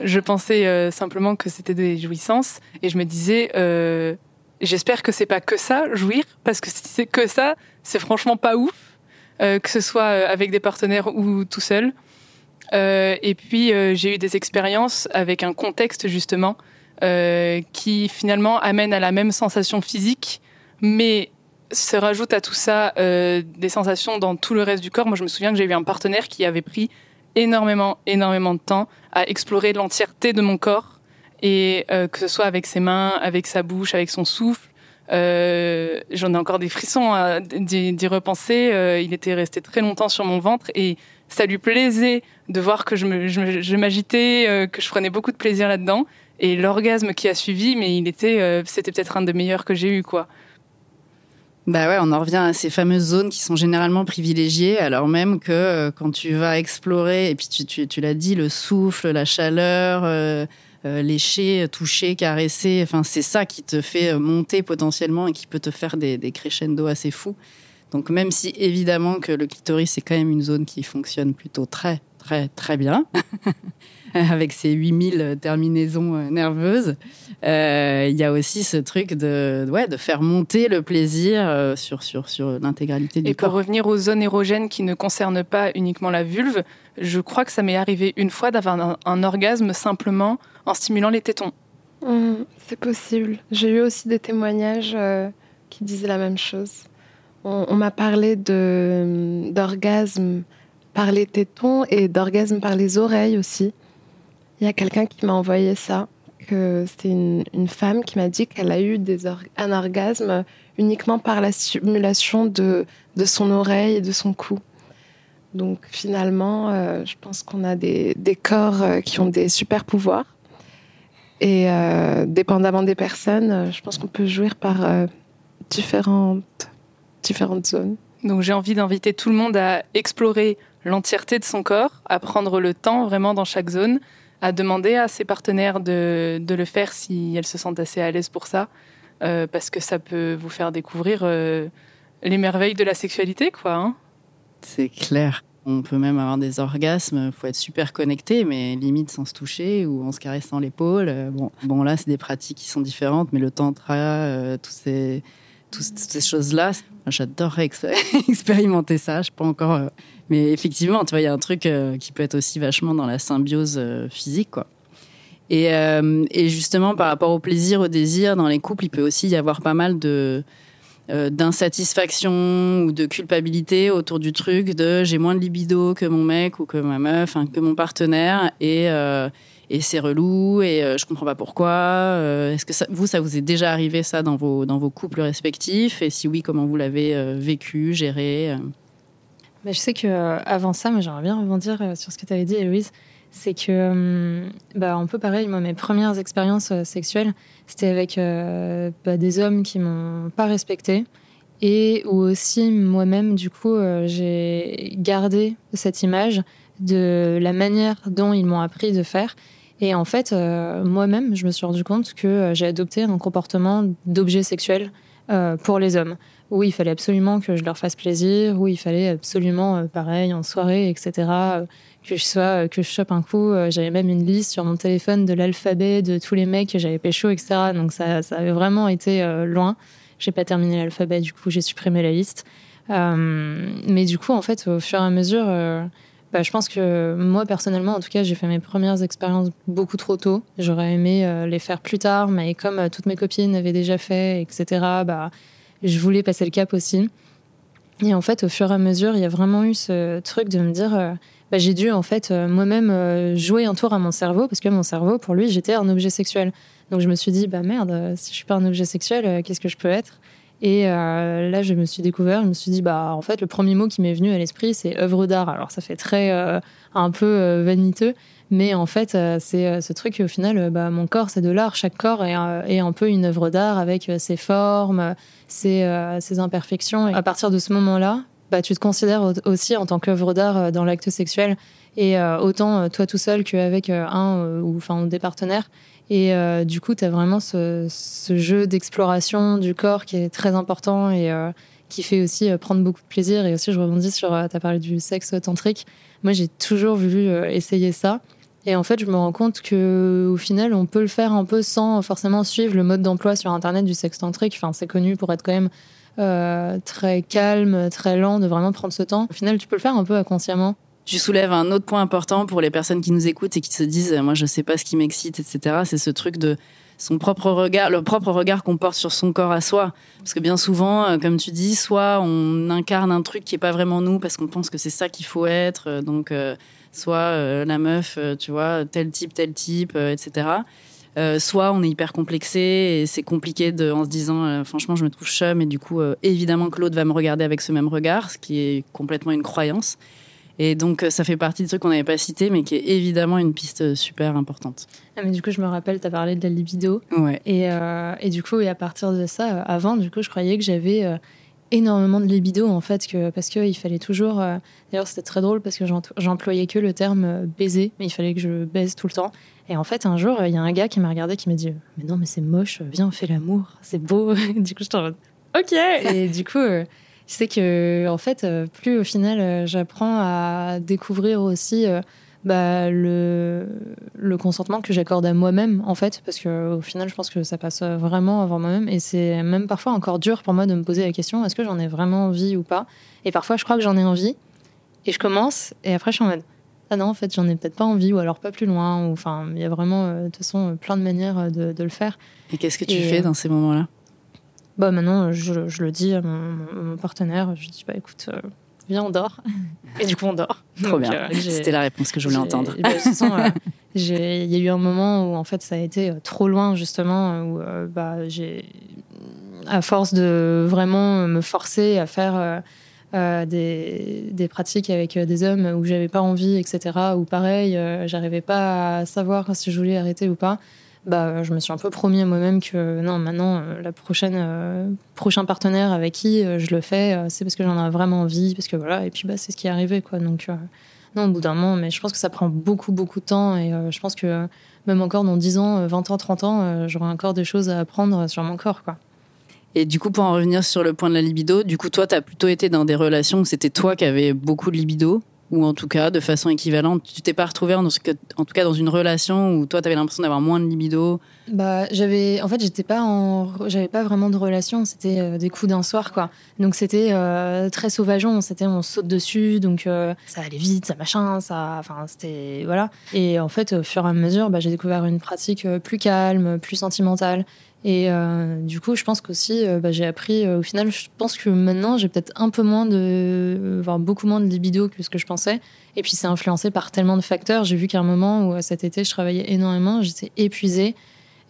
Speaker 6: je pensais euh, simplement que c'était des jouissances et je me disais, euh, j'espère que c'est pas que ça, jouir, parce que si c'est que ça, c'est franchement pas ouf, euh, que ce soit euh, avec des partenaires ou tout seul. Euh, et puis euh, j'ai eu des expériences avec un contexte justement euh, qui finalement amène à la même sensation physique, mais se rajoute à tout ça euh, des sensations dans tout le reste du corps. Moi, je me souviens que j'ai eu un partenaire qui avait pris énormément, énormément de temps à explorer l'entièreté de mon corps Et euh, que ce soit avec ses mains, avec sa bouche, avec son souffle, euh, j'en ai encore des frissons à d'y repenser. Euh, il était resté très longtemps sur mon ventre et ça lui plaisait de voir que je m'agitais, euh, que je prenais beaucoup de plaisir là-dedans. Et l'orgasme qui a suivi, mais il était, euh, c'était peut-être un des meilleurs que j'ai eu, quoi.
Speaker 4: Bah ouais, on en revient à ces fameuses zones qui sont généralement privilégiées, alors même que euh, quand tu vas explorer, et puis tu, tu, tu l'as dit, le souffle, la chaleur, euh, lécher, toucher, caresser, enfin c'est ça qui te fait monter potentiellement et qui peut te faire des, des crescendo assez fous. Donc même si évidemment que le clitoris c'est quand même une zone qui fonctionne plutôt très très très bien, avec ses 8000 terminaisons euh, nerveuses, euh, il y a aussi ce truc de, ouais, de faire monter le plaisir euh, sur, sur, sur l'intégralité du
Speaker 6: Et pour
Speaker 4: corps.
Speaker 6: revenir aux zones érogènes qui ne concernent pas uniquement la vulve, je crois que ça m'est arrivé une fois d'avoir un, un orgasme simplement en stimulant les tétons.
Speaker 5: Hum, c'est possible. J'ai eu aussi des témoignages euh, qui disaient la même chose. On, on m'a parlé de d'orgasme par les tétons et d'orgasme par les oreilles aussi. Il y a quelqu'un qui m'a envoyé ça, que c'était une, femme qui m'a dit qu'elle a eu des un orgasme uniquement par la stimulation de, de son oreille et de son cou. Donc finalement, euh, je pense qu'on a des, des corps euh, qui ont des super pouvoirs. Et euh, dépendamment des personnes, je pense qu'on peut jouir par différentes, différentes zones.
Speaker 6: Donc j'ai envie d'inviter tout le monde à explorer l'entièreté de son corps, à prendre le temps vraiment dans chaque zone, à demander à ses partenaires de, de le faire si elles se sentent assez à l'aise pour ça, euh, parce que ça peut vous faire découvrir euh, les merveilles de la sexualité, quoi. hein.
Speaker 4: C'est clair. On peut même avoir des orgasmes, faut être super connecté, mais limite sans se toucher ou en se caressant l'épaule. Euh, Bon, bon là, c'est des pratiques qui sont différentes, mais le tantra, euh, ces, toutes ces choses-là, j'adorerais expé- expérimenter ça. Je sais pas encore, mais effectivement, tu vois, il y a un truc euh, qui peut être aussi vachement dans la symbiose euh, physique, quoi. Et, euh, et justement, par rapport au plaisir, au désir, dans les couples, il peut aussi y avoir pas mal d'insatisfaction ou de culpabilité autour du truc de j'ai moins de libido que mon mec ou que ma meuf, hein, que mon partenaire et c'est relou et euh, je comprends pas pourquoi. Est-ce que vous ça vous est déjà arrivé ça dans vos dans vos couples respectifs? Et si oui comment vous l'avez vécu, géré
Speaker 1: Bah, je sais que euh, avant ça, j'aimerais bien rebondir euh, sur ce que tu avais dit, Héloïse. C'est que, euh, bah, un peu pareil, moi mes premières expériences euh, sexuelles, c'était avec bah, des hommes qui m'ont pas respecté et où aussi moi-même, du coup, j'ai gardé cette image de la manière dont ils m'ont appris de faire. Et en fait, moi-même, je me suis rendu compte que j'ai adopté un comportement d'objet sexuel pour les hommes où il fallait absolument que je leur fasse plaisir, où il fallait absolument, euh, pareil, en soirée, etc., euh, que je sois, euh, que je chope un coup. J'avais même une liste sur mon téléphone de l'alphabet de tous les mecs que j'avais pécho, etc. Donc ça, ça avait vraiment été loin. J'ai pas terminé l'alphabet, du coup, j'ai supprimé la liste. Mais du coup, en fait, au fur et à mesure, bah, je pense que moi, personnellement, en tout cas, j'ai fait mes premières expériences beaucoup trop tôt. J'aurais aimé les faire plus tard, mais comme toutes mes copines avaient déjà fait, etc., je voulais passer le cap aussi. Et en fait, au fur et à mesure, il y a vraiment eu ce truc de me dire, euh, bah, j'ai dû en fait euh, moi-même euh, jouer un tour à mon cerveau parce que mon cerveau, pour lui, j'étais un objet sexuel. Donc je me suis dit, bah merde, si je suis pas un objet sexuel, qu'est-ce que je peux être? Et là, je me suis découvert, je me suis dit, bah en fait, le premier mot qui m'est venu à l'esprit, c'est œuvre d'art. Alors ça fait très un peu vaniteux, mais en fait, euh, c'est euh, ce truc au final, euh, bah, mon corps, c'est de l'art. Chaque corps est, est un peu une œuvre d'art avec ses formes, ses, ses imperfections. Et à partir de ce moment-là, bah, tu te considères au- aussi en tant qu'œuvre d'art dans l'acte sexuel. Et euh, autant toi tout seul qu'avec un euh, ou enfin des partenaires. Et euh, du coup, tu as vraiment ce, ce jeu d'exploration du corps qui est très important et qui fait aussi prendre beaucoup de plaisir. Et aussi, je rebondis sur, tu as parlé du sexe tantrique. Moi, j'ai toujours voulu essayer ça. Et en fait, je me rends compte que au final, on peut le faire un peu sans forcément suivre le mode d'emploi sur Internet du sexe tantrique. Enfin, c'est connu pour être quand même euh, très calme, très lent, de vraiment prendre ce temps. Au final, tu peux le faire un peu inconsciemment.
Speaker 4: Tu soulèves un autre point important pour les personnes qui nous écoutent et qui se disent moi je sais pas ce qui m'excite etc. C'est ce truc de son propre regard, le propre regard qu'on porte sur son corps à soi. Parce que bien souvent, euh, comme tu dis, soit on incarne un truc qui est pas vraiment nous parce qu'on pense que c'est ça qu'il faut être. euh, Donc soit euh, la meuf, euh, tu vois, tel type, tel type, euh, etc. euh, soit on est hyper complexé et c'est compliqué de, en se disant euh, franchement je me trouve chum et du coup euh, évidemment que l'autre va me regarder avec ce même regard, ce qui est complètement une croyance. Et donc ça fait partie de trucs qu'on n'avait pas cités mais qui est évidemment une piste super importante.
Speaker 1: Ah, mais du coup, je me rappelle, tu as parlé de la libido.
Speaker 4: Ouais.
Speaker 1: Et, et du coup, et à partir de ça, avant, du coup, je croyais que j'avais énormément de libido, en fait, que, parce qu'il fallait toujours. euh, D'ailleurs, c'était très drôle parce que j'employais que le terme euh, baiser, mais il fallait que je baise tout le temps. Et en fait, un jour, il y a un gars qui m'a regardé qui m'a dit Mais non, mais c'est moche, viens, on fait l'amour, c'est beau. du coup, j'étais en mode Ok Et du coup. euh, c'est que en fait plus au final j'apprends à découvrir aussi bah, le, le consentement que j'accorde à moi-même en fait parce que au final je pense que ça passe vraiment avant moi-même. Et c'est même parfois encore dur pour moi de me poser la question est-ce que j'en ai vraiment envie ou pas? Et parfois je crois que j'en ai envie et je commence et après je suis en mode ah non en fait j'en ai peut-être pas envie ou alors pas plus loin ou enfin il y a vraiment euh, de toute façon plein de manières euh, de, de le faire.
Speaker 4: Et qu'est-ce que tu
Speaker 1: Et,
Speaker 4: fais
Speaker 1: euh,
Speaker 4: dans ces moments-là?
Speaker 1: bah maintenant, je, je le dis à mon, mon- mon partenaire, je dis bah écoute, euh, viens on dort. Et du coup on dort.
Speaker 4: Trop
Speaker 1: Donc,
Speaker 4: bien.
Speaker 1: euh,
Speaker 4: C'était la réponse que je voulais entendre.
Speaker 1: bah, euh, il y a eu un moment où en fait ça a été euh, trop loin justement où euh, bah j'ai à force de vraiment me forcer à faire des, des pratiques avec des hommes où j'avais pas envie, etc. Ou pareil, j'arrivais pas à savoir si je voulais arrêter ou pas. Bah, je me suis un peu promis à moi-même que non, maintenant, euh, la prochaine euh, prochain partenaire avec qui euh, je le fais, c'est parce que j'en ai vraiment envie, parce que voilà. Et puis bah, c'est ce qui est arrivé, quoi. Donc non, au bout d'un moment, mais je pense que ça prend beaucoup, beaucoup de temps. Et je pense que même encore dans 10 ans, euh, 20 ans, 30 ans, j'aurai encore des choses à apprendre sur mon corps, quoi.
Speaker 4: Et du coup, pour en revenir sur le point de la libido, du coup, toi, tu as plutôt été dans des relations où c'était toi qui avais beaucoup de libido, ou en tout cas, de façon équivalente. Tu t'es pas retrouvé en, tout cas dans une relation où toi, tu avais l'impression d'avoir moins de libido?
Speaker 1: Bah, j'avais, en fait, j'étais pas j'avais pas vraiment de relation. C'était euh, des coups d'un soir, quoi. Donc c'était euh, très sauvageon. C'était on saute dessus, donc euh, ça allait vite, ça machin, ça, enfin c'était voilà. Et en fait, au fur et à mesure, bah, j'ai découvert une pratique plus calme, plus sentimentale. Et euh, du coup, je pense qu'aussi, euh, bah, j'ai appris. euh, au final, je pense que maintenant, j'ai peut-être un peu moins de, voire beaucoup moins de libido que ce que je pensais. Et puis, c'est influencé par tellement de facteurs. J'ai vu qu'à un moment où euh, cet été, je travaillais énormément, j'étais épuisée.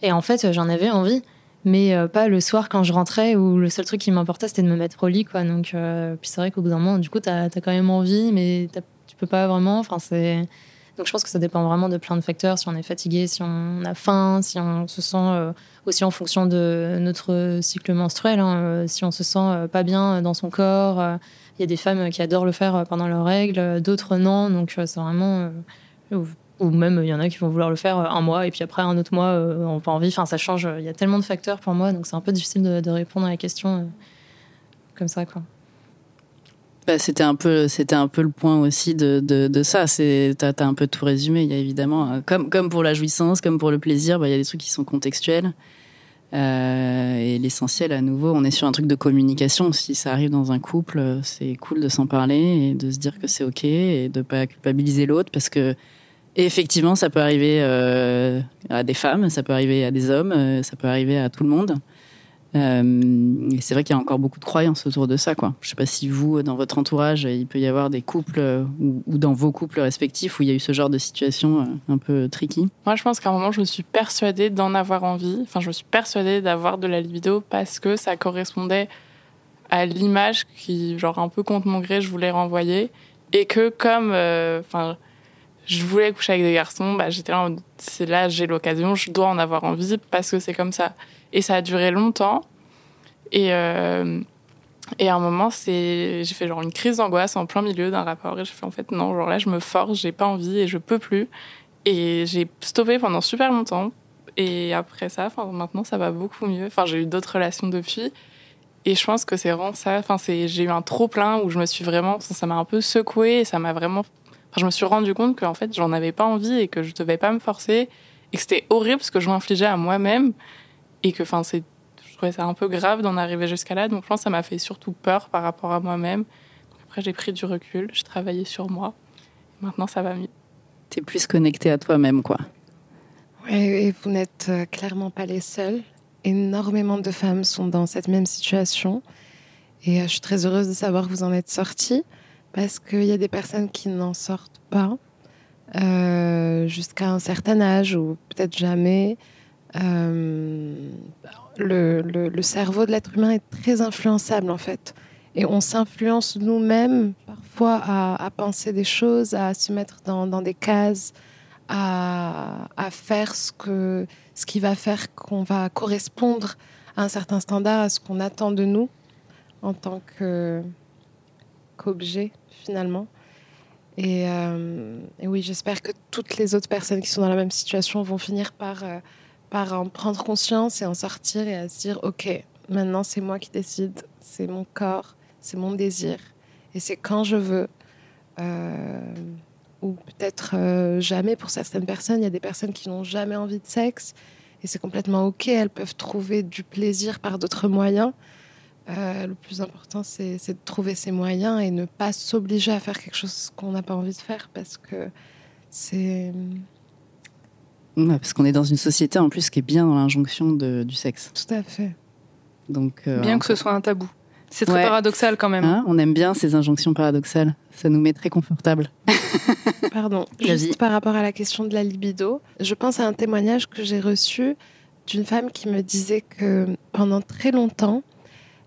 Speaker 1: Et en fait, j'en avais envie, mais euh, pas le soir quand je rentrais où le seul truc qui m'importait c'était de me mettre au lit, quoi. Donc, euh, puis c'est vrai qu'au bout d'un moment, du coup, t'as as quand même envie, mais tu peux pas vraiment. Enfin, c'est. Donc, je pense que ça dépend vraiment de plein de facteurs. Si on est fatigué, si on a faim, si on se sent euh, aussi en fonction de notre cycle menstruel, hein, euh, si on se sent euh, pas bien dans son corps. Il y a des femmes qui adorent le faire pendant leurs règles, d'autres non. Donc, c'est vraiment. ou- même il y en a qui vont vouloir le faire un mois et puis après un autre mois on pas envie enfin ça change il y a tellement de facteurs pour moi donc c'est un peu difficile de, de répondre à la question comme ça quoi
Speaker 4: Bah, c'était un peu, c'était un peu le point aussi de, ça. C'est, t'as, t'as un peu tout résumé. Il y a évidemment, euh, comme, pour la jouissance, comme pour le plaisir, bah, il y a des trucs qui sont contextuels. Euh, et l'essentiel, à nouveau, on est sur un truc de communication. Si ça arrive dans un couple, c'est cool de s'en parler et de se dire que c'est ok et de pas culpabiliser l'autre parce que effectivement, ça peut arriver euh, à des femmes, ça peut arriver à des hommes, ça peut arriver à tout le monde. Euh, et c'est vrai qu'il y a encore beaucoup de croyances autour de ça. Quoi. Je sais pas si vous, dans votre entourage, il peut y avoir des couples euh, ou, dans vos couples respectifs où il y a eu ce genre de situation euh, un peu tricky.
Speaker 2: Moi, je pense qu'à un moment, je me suis persuadée d'en avoir envie. Enfin, je me suis persuadée d'avoir de la libido parce que ça correspondait à l'image qui, genre, un peu contre mon gré, je voulais renvoyer. Et que comme, enfin, je voulais coucher avec des garçons, bah, j'étais là, j'ai l'occasion, je dois en avoir envie parce que c'est comme ça. Et ça a duré longtemps. Et, euh, et à un moment, j'ai fait genre une crise d'angoisse en plein milieu d'un rapport. Et j'ai fait, en fait, non, genre là, je me force, j'ai pas envie et je peux plus. Et j'ai stoppé pendant super longtemps. Et après ça, enfin, maintenant, ça va beaucoup mieux. Enfin, j'ai eu d'autres relations depuis. Et je pense que c'est vraiment ça. Enfin, j'ai eu un trop plein où je me suis vraiment, ça m'a un peu secoué ça m'a vraiment. Enfin, je me suis rendu compte qu'en fait, j'en avais pas envie et que je devais pas me forcer et que c'était horrible ce que je m'infligeais à moi-même et que, enfin, c'est, je trouvais ça un peu grave d'en arriver jusqu'à là. Donc, je pense que ça m'a fait surtout peur par rapport à moi-même. Après, j'ai pris du recul, j'ai travaillé sur moi. Maintenant, ça va mieux.
Speaker 4: T'es plus connecté à toi-même, quoi.
Speaker 5: Ouais, et vous n'êtes euh, clairement pas les seuls. Énormément de femmes sont dans cette même situation. Et euh, je suis très heureuse de savoir que vous en êtes sortis parce qu'il y a des personnes qui n'en sortent pas euh, jusqu'à un certain âge ou peut-être jamais Euh, le, cerveau de l'être humain est très influençable en fait. Et on s'influence nous-mêmes parfois à, penser des choses, à se mettre dans, des cases, à, faire ce, que, ce qui va faire qu'on va correspondre à un certain standard, à ce qu'on attend de nous en tant qu'objet finalement. Et, euh, et oui, j'espère que toutes les autres personnes qui sont dans la même situation vont finir par, euh, par en prendre conscience et en sortir et à se dire, OK, maintenant c'est moi qui décide, c'est mon corps, c'est mon désir. Et c'est quand je veux. Euh, ou peut-être euh, jamais pour certaines personnes. Il y a des personnes qui n'ont jamais envie de sexe et c'est complètement OK. Elles peuvent trouver du plaisir par d'autres moyens. Euh, le plus important, c'est de trouver ses moyens et ne pas s'obliger à faire quelque chose qu'on n'a pas envie de faire parce que c'est
Speaker 4: Ouais, parce qu'on est dans une société en plus qui est bien dans l'injonction du sexe.
Speaker 5: tout à fait.
Speaker 4: Donc, euh,
Speaker 6: Bien que ce soit un tabou. C'est très
Speaker 4: Ouais.
Speaker 6: paradoxal quand même.
Speaker 4: hein, on aime bien ces injonctions paradoxales. Ça nous met très confortable.
Speaker 5: Pardon, juste par rapport à la question de la libido, je pense à un témoignage que j'ai reçu d'une femme qui me disait que pendant très longtemps,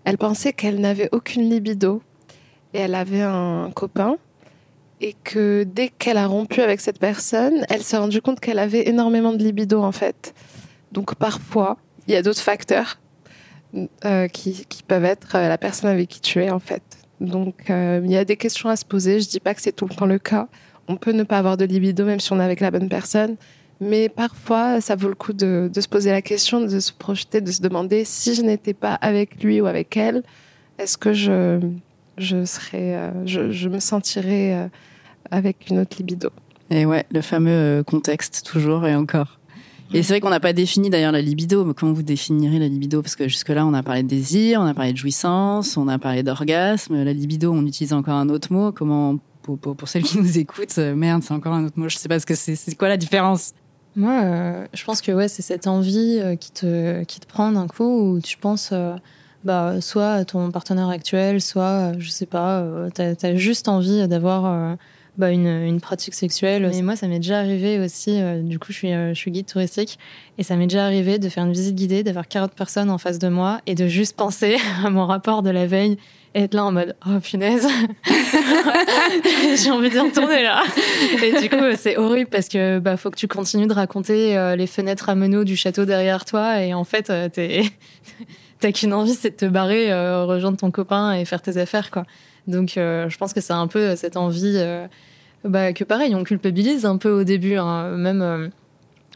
Speaker 5: elle pensait qu'elle n'avait aucune libido et elle avait un copain et que dès qu'elle a rompu avec cette personne, elle s'est rendue compte qu'elle avait énormément de libido en fait. Donc parfois, il y a d'autres facteurs euh, qui, peuvent être euh, la personne avec qui tu es en fait. Donc euh, il y a des questions à se poser. Je dis pas que c'est tout le temps le cas. On peut ne pas avoir de libido même si on est avec la bonne personne. Mais parfois, ça vaut le coup de, se poser la question, de se projeter, de se demander si je n'étais pas avec lui ou avec elle, est-ce que je, serais, je, me sentirais avec une autre libido
Speaker 4: Et ouais, le fameux euh, contexte, toujours et encore. Et c'est vrai qu'on n'a pas défini d'ailleurs la libido, mais comment vous définirez la libido? Parce que jusque-là, on a parlé de désir, on a parlé de jouissance, on a parlé d'orgasme. La libido, on utilise encore un autre mot. Comment, pour, pour, pour celles qui nous écoutent, euh, merde, c'est encore un autre mot, je sais pas ce que c'est. C'est quoi la différence?
Speaker 1: Moi, euh, je pense que ouais, c'est cette envie euh, qui, te, qui te prend d'un coup où tu penses euh, bah, soit à ton partenaire actuel, soit, je sais pas, euh, t'as as juste envie d'avoir euh, bah, une, une pratique sexuelle. Et moi, ça m'est déjà arrivé aussi, euh, du coup, je suis, euh, je suis guide touristique, et ça m'est déjà arrivé de faire une visite guidée, d'avoir 40 personnes en face de moi et de juste penser à mon rapport de la veille et être là en mode oh punaise. J'ai envie d'y retourner là. Et du coup c'est horrible parce que bah faut que tu continues de raconter euh, les fenêtres à meneaux du château derrière toi et en fait t'es t'as qu'une envie c'est de te barrer rejoindre ton copain et faire tes affaires quoi donc euh, je pense que c'est un peu cette envie euh, bah, que pareil on culpabilise un peu au début hein, même euh,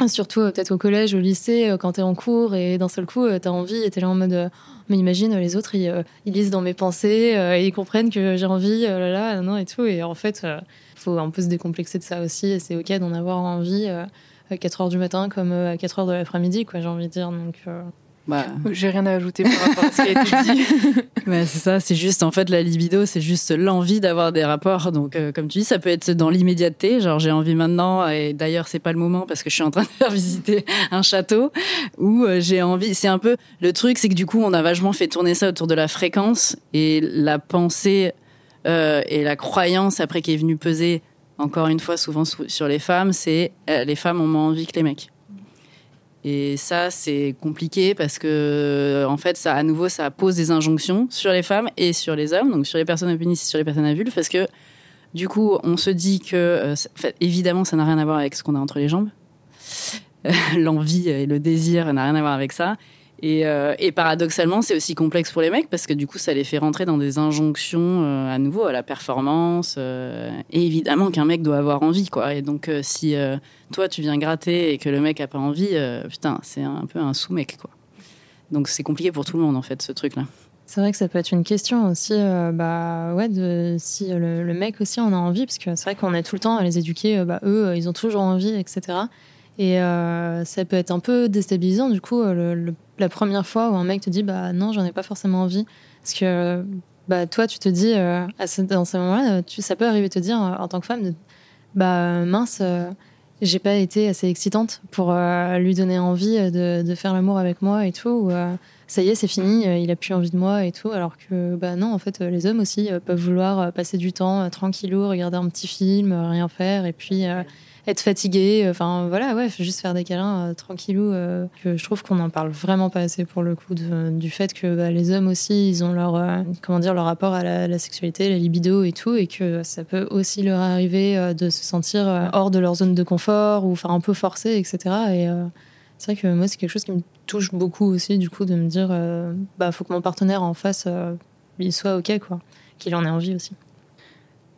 Speaker 1: Surtout euh, peut-être au collège, au lycée, euh, quand t'es en cours et d'un seul coup euh, t'as envie et t'es là en mode euh, mais imagine les autres ils, euh, lisent dans mes pensées euh, et ils comprennent que j'ai envie euh, là là non et tout. Et en fait euh, faut un peu se décomplexer de ça aussi. Et c'est ok d'en avoir envie euh, à 4 heures du matin comme euh, à 4 heures de l'après-midi quoi j'ai envie de dire. Donc euh,
Speaker 4: bah,
Speaker 6: J'ai rien à ajouter par rapport à ce qui a été dit.
Speaker 4: Ouais, c'est ça, c'est juste en fait la libido, c'est juste l'envie d'avoir des rapports. Donc, euh, comme tu dis, ça peut être dans l'immédiateté, genre j'ai envie maintenant, et d'ailleurs c'est pas le moment parce que je suis en train de faire visiter un château, ou euh, j'ai envie. C'est un peu le truc, c'est que du coup on a vachement fait tourner ça autour de la fréquence et la pensée euh, et la croyance après qui est venue peser encore une fois souvent sou- sur les femmes, c'est euh, les femmes ont moins envie que les mecs. Et ça, c'est compliqué parce que, en fait, ça, à nouveau, ça pose des injonctions sur les femmes et sur les hommes, donc sur les personnes à et sur les personnes à parce que, du coup, on se dit que, euh, évidemment, ça n'a rien à voir avec ce qu'on a entre les jambes. Euh, L'envie et le désir n'a rien à voir avec ça. Et, euh, et paradoxalement, c'est aussi complexe pour les mecs parce que du coup, ça les fait rentrer dans des injonctions euh, à nouveau à la performance. euh, et évidemment qu'un mec doit avoir envie, quoi. Et donc, si toi tu viens gratter et que le mec a pas envie, putain, c'est un peu un sous-mec, quoi. Donc c'est compliqué pour tout le monde en fait, ce truc-là.
Speaker 1: c'est vrai que ça peut être une question aussi bah ouais de si le, mec aussi en a envie parce que c'est vrai qu'on est tout le temps à les éduquer bah eux ils ont toujours envie etc et ça peut être un peu déstabilisant du coup le- la première fois où un mec te dit bah non j'en ai pas forcément envie parce que bah toi tu te dis euh, à ce- dans ce moment-là tu ça peut arriver de te dire euh, en tant que femme de, bah mince euh, j'ai pas été assez excitante pour euh, lui donner envie de, faire l'amour avec moi et tout ou, euh, ça y est, c'est fini, euh, il a plus envie de moi et tout. Alors que, bah non, en fait, euh, les hommes aussi euh, peuvent vouloir euh, passer du temps euh, tranquillou, regarder un petit film, euh, rien faire, et puis euh, être fatigué. Enfin, voilà, ouais, juste faire des câlins euh, tranquillou. euh, je trouve qu'on n'en parle vraiment pas assez pour le coup du fait que bah, les hommes aussi, ils ont leur, euh, comment dire, leur rapport à la, sexualité, la libido et tout, et que ça peut aussi leur arriver euh, de se sentir euh, hors de leur zone de confort ou enfin un peu forcé, etc. Et euh, c'est vrai que moi, c'est quelque chose qui me touche beaucoup aussi, du coup, de me dire, euh, bah, faut que mon partenaire en face, euh, il soit ok, quoi, qu'il en ait envie aussi.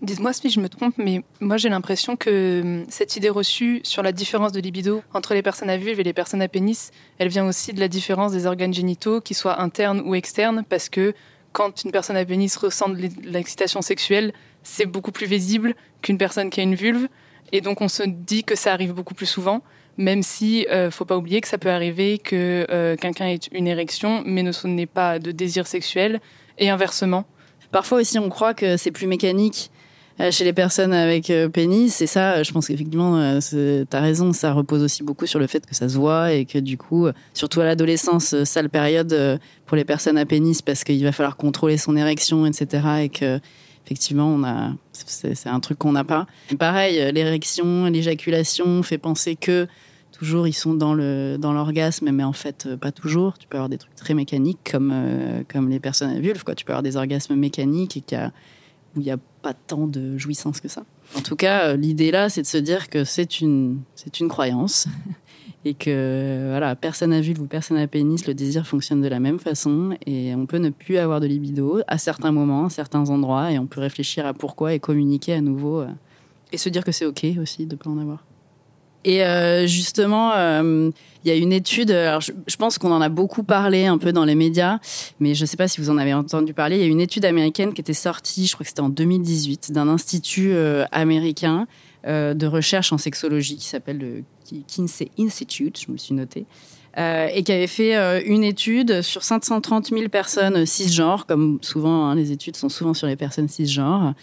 Speaker 6: Dites-moi si je me trompe, mais moi j'ai l'impression que hum, cette idée reçue sur la différence de libido entre les personnes à vulve et les personnes à pénis, elle vient aussi de la différence des organes génitaux, qu'ils soient internes ou externes, parce que quand une personne à pénis ressent l'excitation sexuelle, c'est beaucoup plus visible qu'une personne qui a une vulve, et donc on se dit que ça arrive beaucoup plus souvent, même si euh, faut pas oublier que ça peut arriver que euh, quelqu'un ait une érection, mais ne n'ait pas de désir sexuel, et inversement.
Speaker 4: Parfois aussi, on croit que c'est plus mécanique chez les personnes avec euh, pénis. Et ça, euh, je pense qu'effectivement, euh, t'as raison, ça repose aussi beaucoup sur le fait que ça se voit et que du coup, euh, surtout à l'adolescence, euh, sale période euh, pour les personnes à pénis parce qu'il va falloir contrôler son érection, etc. Et que effectivement, on a, c'est un truc qu'on n'a pas. Pareil, euh, l'érection, l'éjaculation fait penser que toujours ils sont dans le dans l'orgasme, mais en fait euh, pas toujours. Tu peux avoir des trucs très mécaniques comme euh, comme les personnes à vulve, quoi. Tu peux avoir des orgasmes mécaniques et qu'il y a où il n'y a pas tant de jouissance que ça. En tout cas, euh, l'idée là, c'est de se dire que c'est une, c'est une croyance et que voilà, personne à vulve ou personne à pénis, le désir fonctionne de la même façon et on peut ne plus avoir de libido à certains moments, à certains endroits et on peut réfléchir à pourquoi et communiquer à nouveau euh, et se dire que c'est ok aussi de pas en avoir. Et euh, justement, euh, il y a une étude, alors je, pense qu'on en a beaucoup parlé un peu dans les médias, mais je ne sais pas si vous en avez entendu parler. Il y a une étude américaine qui était sortie, je crois que c'était en 2018, d'un institut euh, américain de recherche en sexologie qui s'appelle le Kinsey Institute, je me le suis noté, et qui avait fait une étude sur 530 000 personnes cisgenres, comme souvent, hein, les études sont souvent sur les personnes cisgenres.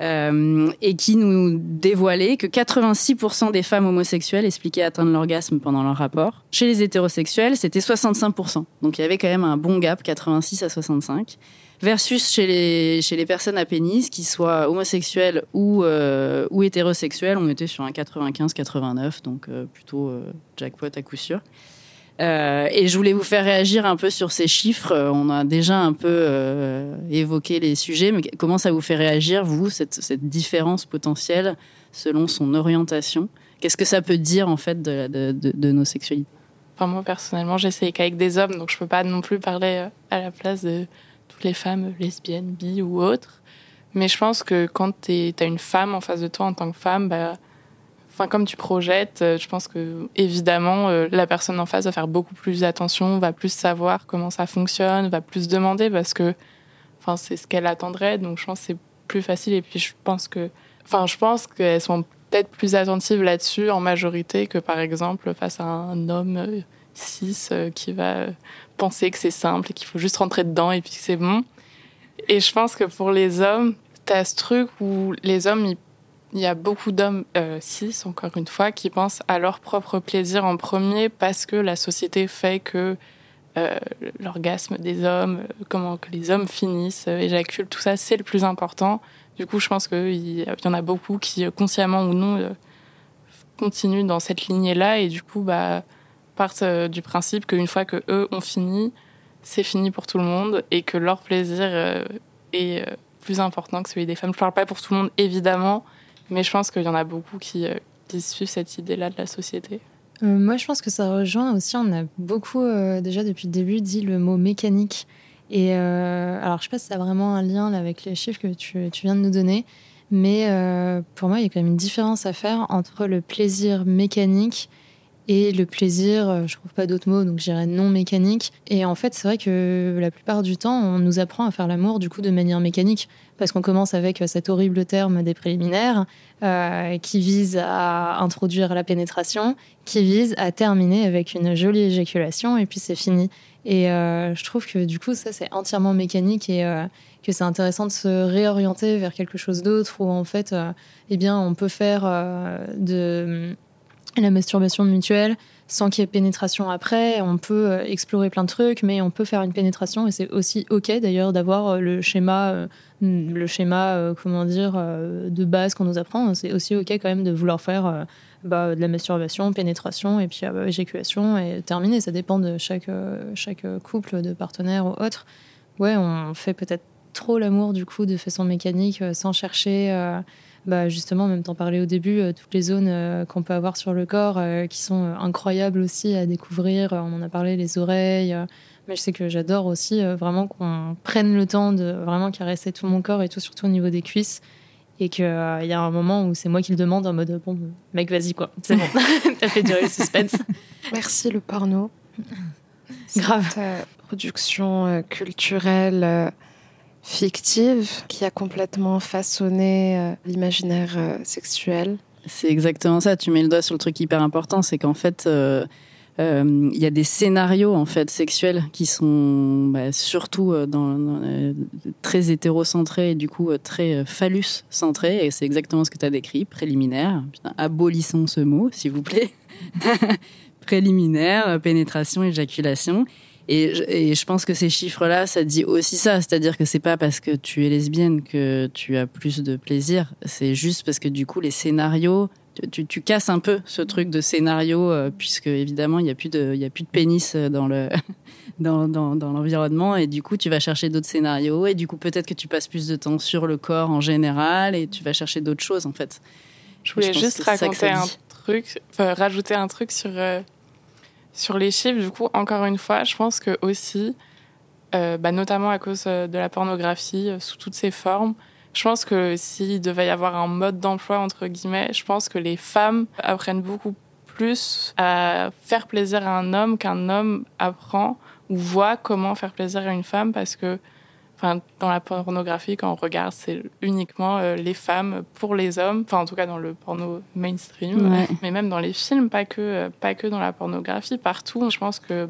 Speaker 4: Euh, et qui nous dévoilait que 86% des femmes homosexuelles expliquaient atteindre l'orgasme pendant leur rapport. Chez les hétérosexuels, c'était 65%. Donc il y avait quand même un bon gap, 86 à 65. Versus chez les, chez les personnes à pénis, qui soient homosexuelles ou, euh, ou hétérosexuelles, on était sur un 95-89, donc euh, plutôt jackpot à coup sûr. Euh, et je voulais vous faire réagir un peu sur ces chiffres. Euh, On a déjà un peu euh, évoqué les sujets, mais comment ça vous fait réagir, vous, cette, différence potentielle selon son orientation? Qu'est-ce que ça peut dire, en fait, de, nos sexualités?
Speaker 2: Enfin, moi, personnellement, j'essaye qu'avec des hommes, donc je peux pas non plus parler à la place de toutes les femmes lesbiennes, bi ou autres. Mais je pense que quand tu as une femme en face de toi en tant que femme, bah, enfin, comme tu projettes, euh, je pense que évidemment, euh, la personne en face va faire beaucoup plus attention, va plus savoir comment ça fonctionne, va plus demander parce que enfin, c'est ce qu'elle attendrait. Donc je pense que c'est plus facile. Et puis je pense que, enfin, je pense qu'elles sont peut-être plus attentives là-dessus en majorité que par exemple face à un homme euh, cis qui va penser que c'est simple et qu'il faut juste rentrer dedans et puis c'est bon. Et je pense que pour les hommes, t'as ce truc où les hommes, ils- il y a beaucoup d'hommes euh, cis, encore une fois, qui pensent à leur propre plaisir en premier parce que la société fait que euh, l'orgasme des hommes, euh, comment que les hommes finissent, euh, éjaculent, tout ça, c'est le plus important. Du coup, je pense qu'il y en a beaucoup qui, consciemment ou non, continuent dans cette lignée-là et du coup, bah, partent du principe qu'une fois que eux ont fini, c'est fini pour tout le monde et que leur plaisir est plus important que celui des femmes. Je parle pas pour tout le monde, évidemment, mais je pense qu'il y en a beaucoup qui, euh, suivent cette idée-là de la société.
Speaker 1: Euh, moi, je pense que ça rejoint aussi. On a beaucoup, euh, déjà depuis le début, dit le mot mécanique. Et alors, je sais pas si ça a vraiment un lien avec les chiffres que tu, viens de nous donner, mais pour moi, il y a quand même une différence à faire entre le plaisir mécanique et le plaisir, euh, je trouve pas d'autres mots, donc je dirais non mécanique. Et en fait, c'est vrai que la plupart du temps, on nous apprend à faire l'amour du coup de manière mécanique, parce qu'on commence avec euh, cet horrible terme des préliminaires, euh, qui vise à introduire la pénétration, qui vise à terminer avec une jolie éjaculation, et puis c'est fini. Et je trouve que du coup, ça, c'est entièrement mécanique et que c'est intéressant de se réorienter vers quelque chose d'autre où en fait, eh bien, on peut faire de la masturbation mutuelle sans qu'il y ait pénétration après. On peut euh, explorer plein de trucs, mais on peut faire une pénétration et c'est aussi ok d'ailleurs d'avoir euh, le schéma, euh, le schéma, comment dire, de base qu'on nous apprend. C'est aussi ok quand même de vouloir faire bah, de la masturbation, pénétration et puis euh, bah, éjaculation et terminer. Ça dépend de chaque chaque couple de partenaires ou autre. Ouais, on fait peut-être trop l'amour du coup de façon mécanique sans chercher. Bah, justement, en même temps parler au début, euh, toutes les zones euh, qu'on peut avoir sur le corps euh, qui sont incroyables aussi à découvrir. On en a parlé, les oreilles. mais je sais que j'adore aussi vraiment qu'on prenne le temps de vraiment caresser tout mon corps et tout, surtout au niveau des cuisses. Et qu'il y a un moment où c'est moi qui le demande en mode bon, mec, vas-y quoi, c'est bon, t'as fait durer le suspense.
Speaker 5: Merci le porno.
Speaker 1: Grave.
Speaker 5: Cette production culturelle fictive qui a complètement façonné euh, l'imaginaire euh, sexuel.
Speaker 4: C'est exactement ça. Tu mets le doigt sur le truc hyper important, c'est qu'en fait, euh, il y a des scénarios en fait sexuels qui sont bah, surtout très hétérocentrés et du coup très phallus centrés. Et c'est exactement ce que tu as décrit, préliminaire. Abolissons ce mot, s'il vous plaît. préliminaire, pénétration, éjaculation. Et je, et je pense que ces chiffres-là, ça dit aussi ça. C'est-à-dire que c'est pas parce que tu es lesbienne que tu as plus de plaisir. C'est juste parce que du coup, les scénarios, tu, tu, tu casses un peu ce truc de scénario, euh, puisque évidemment, il n'y a, plus de- y a plus de pénis euh, dans le. Dans, dans, dans l'environnement et du coup tu vas chercher d'autres scénarios et du coup peut-être que tu passes plus de temps sur le corps en général et tu vas chercher d'autres choses en fait.
Speaker 2: Je voulais juste raconter un truc, enfin, rajouter un truc sur, euh, sur les chiffres. Du coup, encore une fois, je pense que aussi, euh, bah, notamment à cause euh, de la pornographie euh, sous toutes ses formes, je pense que s'il devait y avoir un mode d'emploi, entre guillemets, je pense que les femmes apprennent beaucoup plus à faire plaisir à un homme qu'un homme apprend ou voit comment faire plaisir à une femme parce que Enfin, dans la pornographie, quand on regarde, c'est uniquement euh, les femmes pour les hommes. Enfin, en tout cas, dans le porno mainstream.
Speaker 4: Ouais.
Speaker 2: Mais même dans les films, pas que, euh, pas que dans la pornographie. Partout, je pense que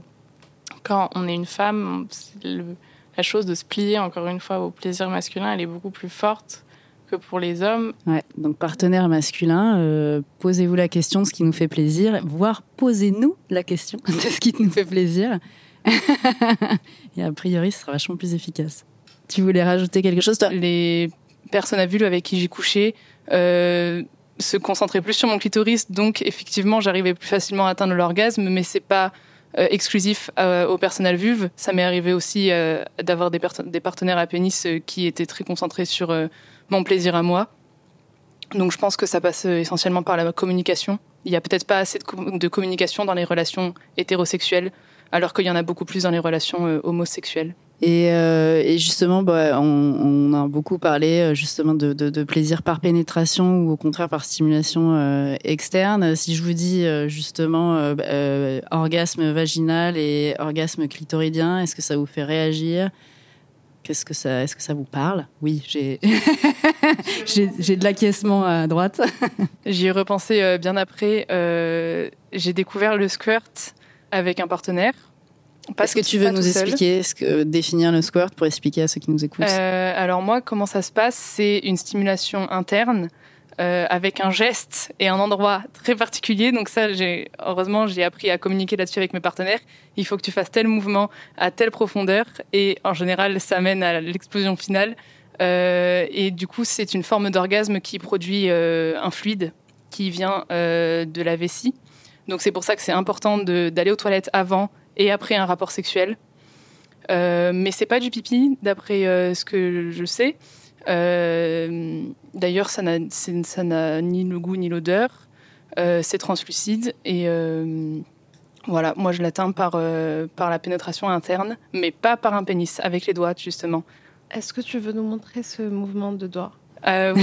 Speaker 2: quand on est une femme, le- la chose de se plier, encore une fois, au plaisir masculin, elle est beaucoup plus forte que pour les hommes.
Speaker 4: Ouais, donc partenaire masculin, euh, posez-vous la question de ce qui nous fait plaisir, voire posez-nous la question de ce qui nous fait plaisir. Et a priori, ce sera vachement plus efficace. Tu voulais rajouter quelque chose, toi
Speaker 6: Les personnes à vulve avec qui j'ai couché euh, se concentraient plus sur mon clitoris, donc effectivement, j'arrivais plus facilement à atteindre l'orgasme, mais c'est pas euh, exclusif euh, aux personnes à vulve. Ça m'est arrivé aussi euh, d'avoir des, partenaires à pénis qui étaient très concentrés sur mon plaisir à moi. Donc je pense que ça passe essentiellement par la communication. Il y a peut-être pas assez de, com- de communication dans les relations hétérosexuelles, alors qu'il y en a beaucoup plus dans les relations homosexuelles.
Speaker 4: Et, euh, et justement, bah, on, a beaucoup parlé euh, justement de, plaisir par pénétration ou au contraire par stimulation euh, externe. Si je vous dis justement bah, orgasme vaginal et orgasme clitoridien, est-ce que ça vous fait réagir? Qu'est-ce que est-ce que ça vous parle? Oui, j'ai, j'ai, de l'acquiescement à droite.
Speaker 6: J'y ai repensé bien après. J'ai découvert le squirt avec un partenaire.
Speaker 4: Est-ce que tu veux nous expliquer, ce que, définir le squirt pour expliquer à ceux qui nous écoutent
Speaker 6: Euh, Alors moi, comment ça se passe? C'est une stimulation interne euh, avec un geste et un endroit très particulier. Donc ça, j'ai heureusement, j'ai appris à communiquer là-dessus avec mes partenaires. Il faut que tu fasses tel mouvement à telle profondeur et en général, ça mène à l'explosion finale. Euh, et du coup, c'est une forme d'orgasme qui produit euh, un fluide qui vient euh, de la vessie. Donc c'est pour ça que c'est important d'aller aux toilettes avant et après un rapport sexuel. Euh, mais c'est pas du pipi, d'après euh, ce que je sais. Euh, D'ailleurs, ça n'a ni le goût ni l'odeur. Euh, c'est translucide et voilà. Moi, je l'atteins par par la pénétration interne, mais pas par un pénis, avec les doigts justement.
Speaker 5: Est-ce que tu veux nous montrer ce mouvement de doigt
Speaker 6: Euh, oui,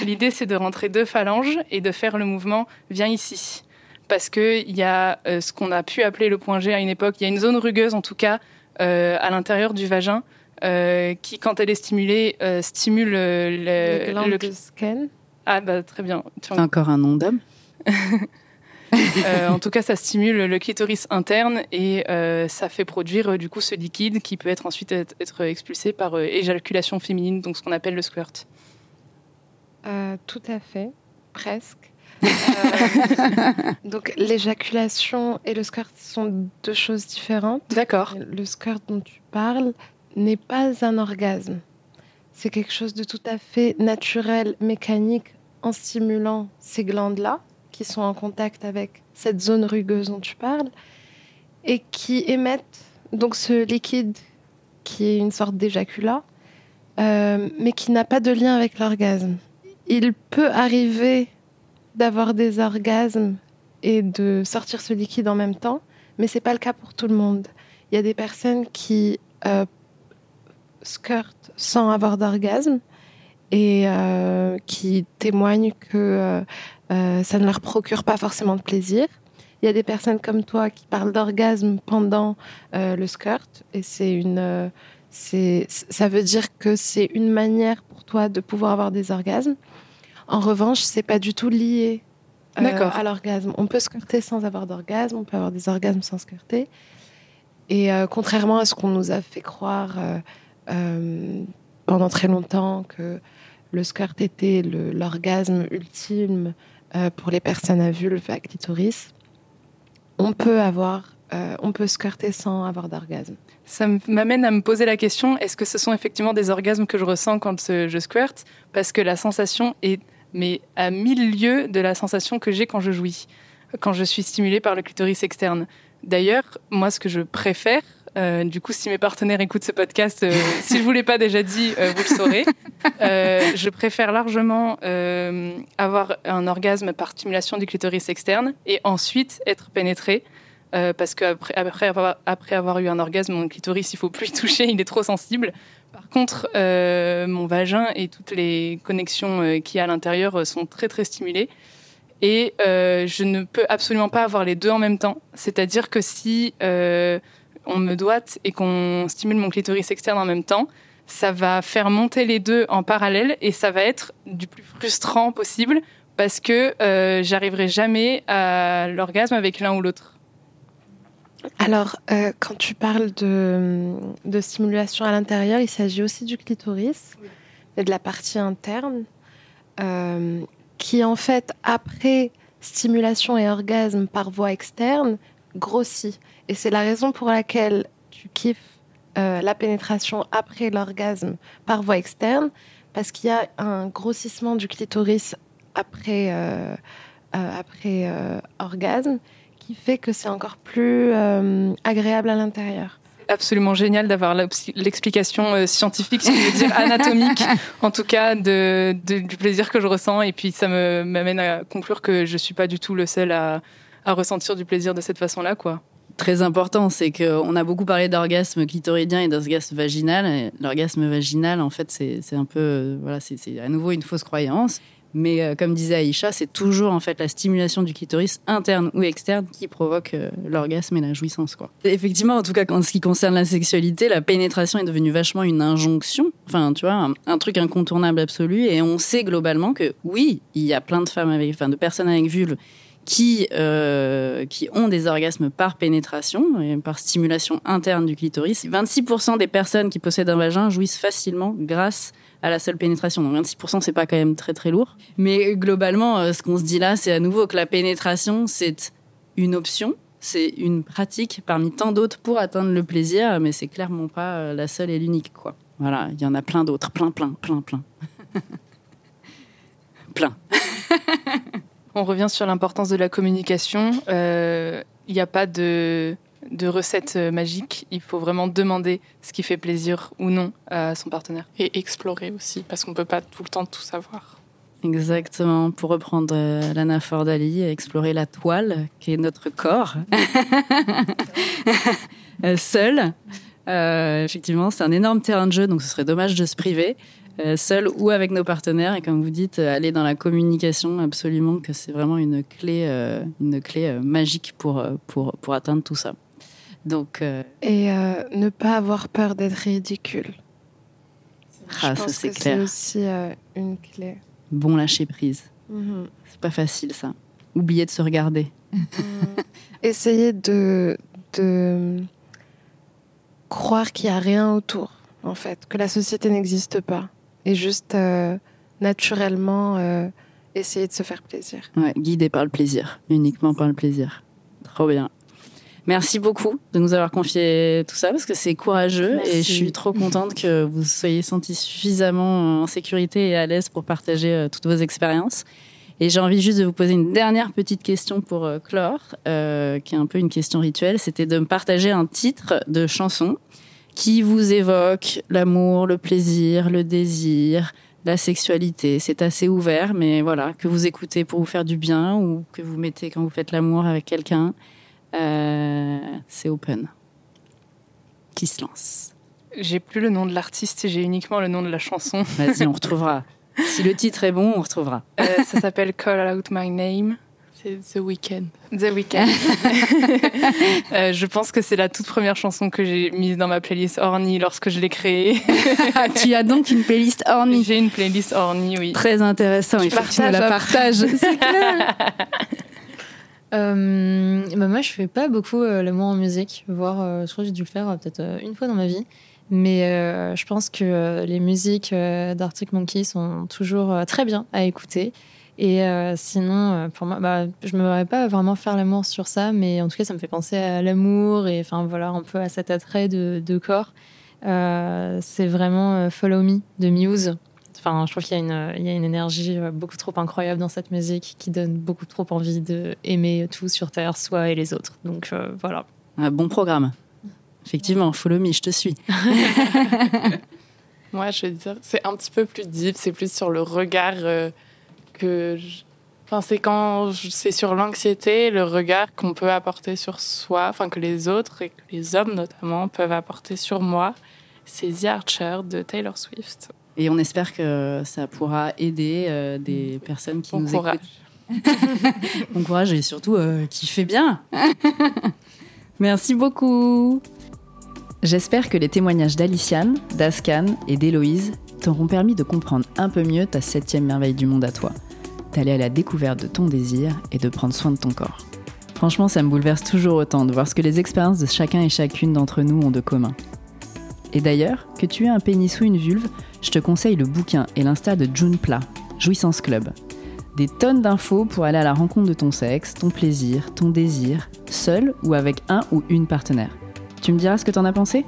Speaker 6: l'idée, c'est de rentrer deux phalanges et de faire le mouvement viens ici. Parce qu'il y a euh, ce qu'on a pu appeler le point G à une époque. Il y a une zone rugueuse, en tout cas, euh, à l'intérieur du vagin, euh, qui, quand elle est stimulée, euh, stimule euh,
Speaker 5: Le
Speaker 6: le.
Speaker 5: de
Speaker 6: Ah, bah, très bien. Tu-
Speaker 4: C'est encore un nom d'homme.
Speaker 6: Euh, en tout cas, ça stimule le clitoris interne et euh, ça fait produire euh, du coup ce liquide qui peut être ensuite être, être expulsé par euh, éjaculation féminine, donc ce qu'on appelle le squirt.
Speaker 5: Euh, Tout à fait, presque. Euh, donc l'éjaculation et le squirt sont deux choses différentes.
Speaker 6: D'accord.
Speaker 5: Le squirt dont tu parles n'est pas un orgasme. C'est quelque chose de tout à fait naturel, mécanique, en stimulant ces glandes-là, qui sont en contact avec cette zone rugueuse dont tu parles, et qui émettent donc ce liquide qui est une sorte d'éjaculat, euh, mais qui n'a pas de lien avec l'orgasme. Il peut arriver d'avoir des orgasmes et de sortir ce liquide en même temps, mais c'est pas le cas pour tout le monde. Il y a des personnes qui euh, skirtent sans avoir d'orgasme et euh, qui témoignent que euh, euh, ça ne leur procure pas forcément de plaisir. Il y a des personnes comme toi qui parlent d'orgasme pendant le skirt et c'est une, c'est, ça veut dire que c'est une manière pour toi de pouvoir avoir des orgasmes. En revanche, c'est pas du tout lié euh, à l'orgasme. On peut skirter sans avoir d'orgasme, on peut avoir des orgasmes sans skirter. Et euh, contrairement à ce qu'on nous a fait croire euh, pendant très longtemps que le skirt était l'orgasme ultime pour les personnes à vulve à clitoris, on peut avoir, on peut skirter sans avoir d'orgasme.
Speaker 6: Ça m'amène à me poser la question est-ce que ce sont effectivement des orgasmes que je ressens quand je squirt? Parce que la sensation est mais à mille lieues de la sensation que j'ai quand je jouis, quand je suis stimulée par le clitoris externe. D'ailleurs, moi, ce que je préfère, euh, du coup, si mes partenaires écoutent ce podcast, euh, si je vous l'ai pas déjà dit, euh, vous le saurez. Euh, je préfère largement avoir un orgasme par stimulation du clitoris externe et ensuite être pénétrée. Parce qu'après après avoir, après avoir eu un orgasme, mon clitoris, il faut plus y toucher, il est trop sensible. Par contre, euh, mon vagin et toutes les connexions euh, qu'il y a à l'intérieur euh, sont très très stimulées. Et euh, je ne peux absolument pas avoir les deux en même temps. C'est-à-dire que si on me doite et qu'on stimule mon clitoris externe en même temps, ça va faire monter les deux en parallèle et ça va être du plus frustrant possible parce que j'arriverai jamais à l'orgasme avec l'un ou l'autre.
Speaker 5: Alors, euh, quand tu parles de, stimulation à l'intérieur, il s'agit aussi du clitoris et de la partie interne, euh, qui en fait, après stimulation et orgasme par voie externe, grossit. Et c'est la raison pour laquelle tu kiffes euh, la pénétration après l'orgasme par voie externe, parce qu'il y a un grossissement du clitoris après, après orgasme qui fait que c'est encore plus euh, agréable à l'intérieur.
Speaker 6: absolument génial d'avoir l'explication euh, scientifique, si je veux dire anatomique, en tout cas de, de- du plaisir que je ressens. Et puis ça me m'amène à conclure que je suis pas du tout le seul à, à ressentir du plaisir de cette façon-là, quoi.
Speaker 4: Très important, c'est qu'on a beaucoup parlé d'orgasme clitoridien et d'orgasme vaginal. L'orgasme vaginal, en fait, c'est un peu, euh, voilà, c'est à nouveau une fausse croyance. Mais euh, comme disait Aïcha, c'est toujours en fait la stimulation du clitoris interne ou externe qui provoque euh, l'orgasme et la jouissance. Quoi. Effectivement, en tout cas, en ce qui concerne la sexualité, la pénétration est devenue vachement une injonction. Enfin, tu vois, un, un truc incontournable absolu. Et on sait globalement que oui, il y a plein de femmes avec, enfin, de personnes avec vulve qui, euh, qui ont des orgasmes par pénétration, et par stimulation interne du clitoris. 26% des personnes qui possèdent un vagin jouissent facilement grâce à la seule pénétration. Donc 26%, c'est pas quand même très très lourd. Mais globalement, euh, ce qu'on se dit là, c'est à nouveau que la pénétration, c'est une option, c'est une pratique parmi tant d'autres pour atteindre le plaisir, mais c'est clairement pas euh, la seule et l'unique. Voilà, il y en a plein d'autres, plein, plein, plein, plein. plein.
Speaker 6: On revient sur l'importance de la communication. Euh, Il n'y a pas de, de recette euh, magique. Il faut vraiment demander ce qui fait plaisir ou non à son partenaire.
Speaker 2: Et explorer aussi, parce qu'on peut pas tout le temps tout savoir.
Speaker 4: Exactement, pour reprendre euh, Lana Fordali, explorer la toile qui est notre corps, Euh, seul. Euh, effectivement, c'est un énorme terrain de jeu, donc ce serait dommage de se priver, euh, seul ou avec nos partenaires. Et comme vous dites, euh, aller dans la communication, absolument, que c'est vraiment une clé, euh, une clé euh, magique pour, euh, pour, pour atteindre tout ça. Donc, euh,
Speaker 5: Et euh, ne pas avoir peur d'être ridicule.
Speaker 4: ah,
Speaker 5: Je
Speaker 4: ça
Speaker 5: pense
Speaker 4: c'est
Speaker 5: que c'est
Speaker 4: clair.
Speaker 5: aussi euh, une clé.
Speaker 4: Bon lâcher prise.
Speaker 5: Mhm.
Speaker 4: C'est pas facile ça. Oublier de se regarder.
Speaker 5: Essayer de, de croire qu'il n'y a rien autour, en fait, que la société n'existe pas. Et juste euh, naturellement euh, essayer de se faire plaisir.
Speaker 4: Ouais, guidé par le plaisir, uniquement par le plaisir. Trop bien. Merci beaucoup de nous avoir confié tout ça parce que c'est courageux
Speaker 1: Merci.
Speaker 4: et je suis trop contente que vous soyez sentis suffisamment en sécurité et à l'aise pour partager euh, toutes vos expériences. Et j'ai envie juste de vous poser une dernière petite question pour clore, euh, qui est un peu une question rituelle. C'était de me partager un titre de chanson qui vous évoque l'amour, le plaisir, le désir, la sexualité. C'est assez ouvert, mais voilà, que vous écoutez pour vous faire du bien ou que vous mettez quand vous faites l'amour avec quelqu'un. Euh, c'est open. Qui se lance
Speaker 6: J'ai plus le nom de l'artiste, j'ai uniquement le nom de la chanson.
Speaker 4: Vas-y, on retrouvera. Si le titre est bon, on retrouvera.
Speaker 6: Euh, ça s'appelle Call Out My Name.
Speaker 2: C'est The Weeknd.
Speaker 6: The Weeknd. Euh, je pense que c'est la toute première chanson que j'ai mise dans ma playlist Orny lorsque je l'ai créée.
Speaker 4: Ah, tu as donc une playlist ornie.
Speaker 6: J'ai une playlist Orny, oui.
Speaker 4: Très intéressant, il faut que tu la
Speaker 5: partages
Speaker 4: partages. C'est clair.
Speaker 1: Euh, bah moi, je fais pas beaucoup euh, l'amour en musique, voire euh, je crois que j'ai dû le faire peut-être une fois dans ma vie. Mais je pense que les musiques d'Arctic Monkey sont toujours très bien à écouter. Et euh, sinon, euh, pour moi, bah, je me verrais pas vraiment faire l'amour sur ça, mais en tout cas, ça me fait penser à l'amour et enfin voilà, un peu à cet attrait de, de corps. Euh, c'est vraiment Follow Me de Muse. Enfin, je trouve qu'il y a une, il y a une énergie beaucoup trop incroyable dans cette musique qui donne beaucoup trop envie de aimer tout sur Terre, soi et les autres. Donc euh, voilà.
Speaker 4: Un bon programme. Effectivement, follow me, je te suis.
Speaker 2: Moi, je veux dire, c'est un petit peu plus deep, c'est plus sur le regard euh, que. je- Enfin, c'est quand je- c'est sur l'anxiété, le regard qu'on peut apporter sur soi, enfin que les autres et que les hommes notamment peuvent apporter sur moi. C'est The Archer de Taylor Swift.
Speaker 4: Et on espère que ça pourra aider euh, des personnes qui
Speaker 2: Bon
Speaker 4: nous
Speaker 2: courage.
Speaker 4: écoutent. Bon courage et surtout euh, qui fait bien. Merci beaucoup. J'espère que les témoignages d'Aliciane, d'Ascan et d'Héloïse t'auront permis de comprendre un peu mieux ta septième merveille du monde à toi, d'aller à la découverte de ton désir et de prendre soin de ton corps. Franchement, ça me bouleverse toujours autant de voir ce que les expériences de chacun et chacune d'entre nous ont de commun. Et d'ailleurs, que tu aies un pénis ou une vulve, je te conseille le bouquin et l'insta de June Pla, Jouissance Club. Des tonnes d'infos pour aller à la rencontre de ton sexe, ton plaisir, ton désir, seul ou avec un ou une partenaire. Tu me diras ce que t'en as pensé?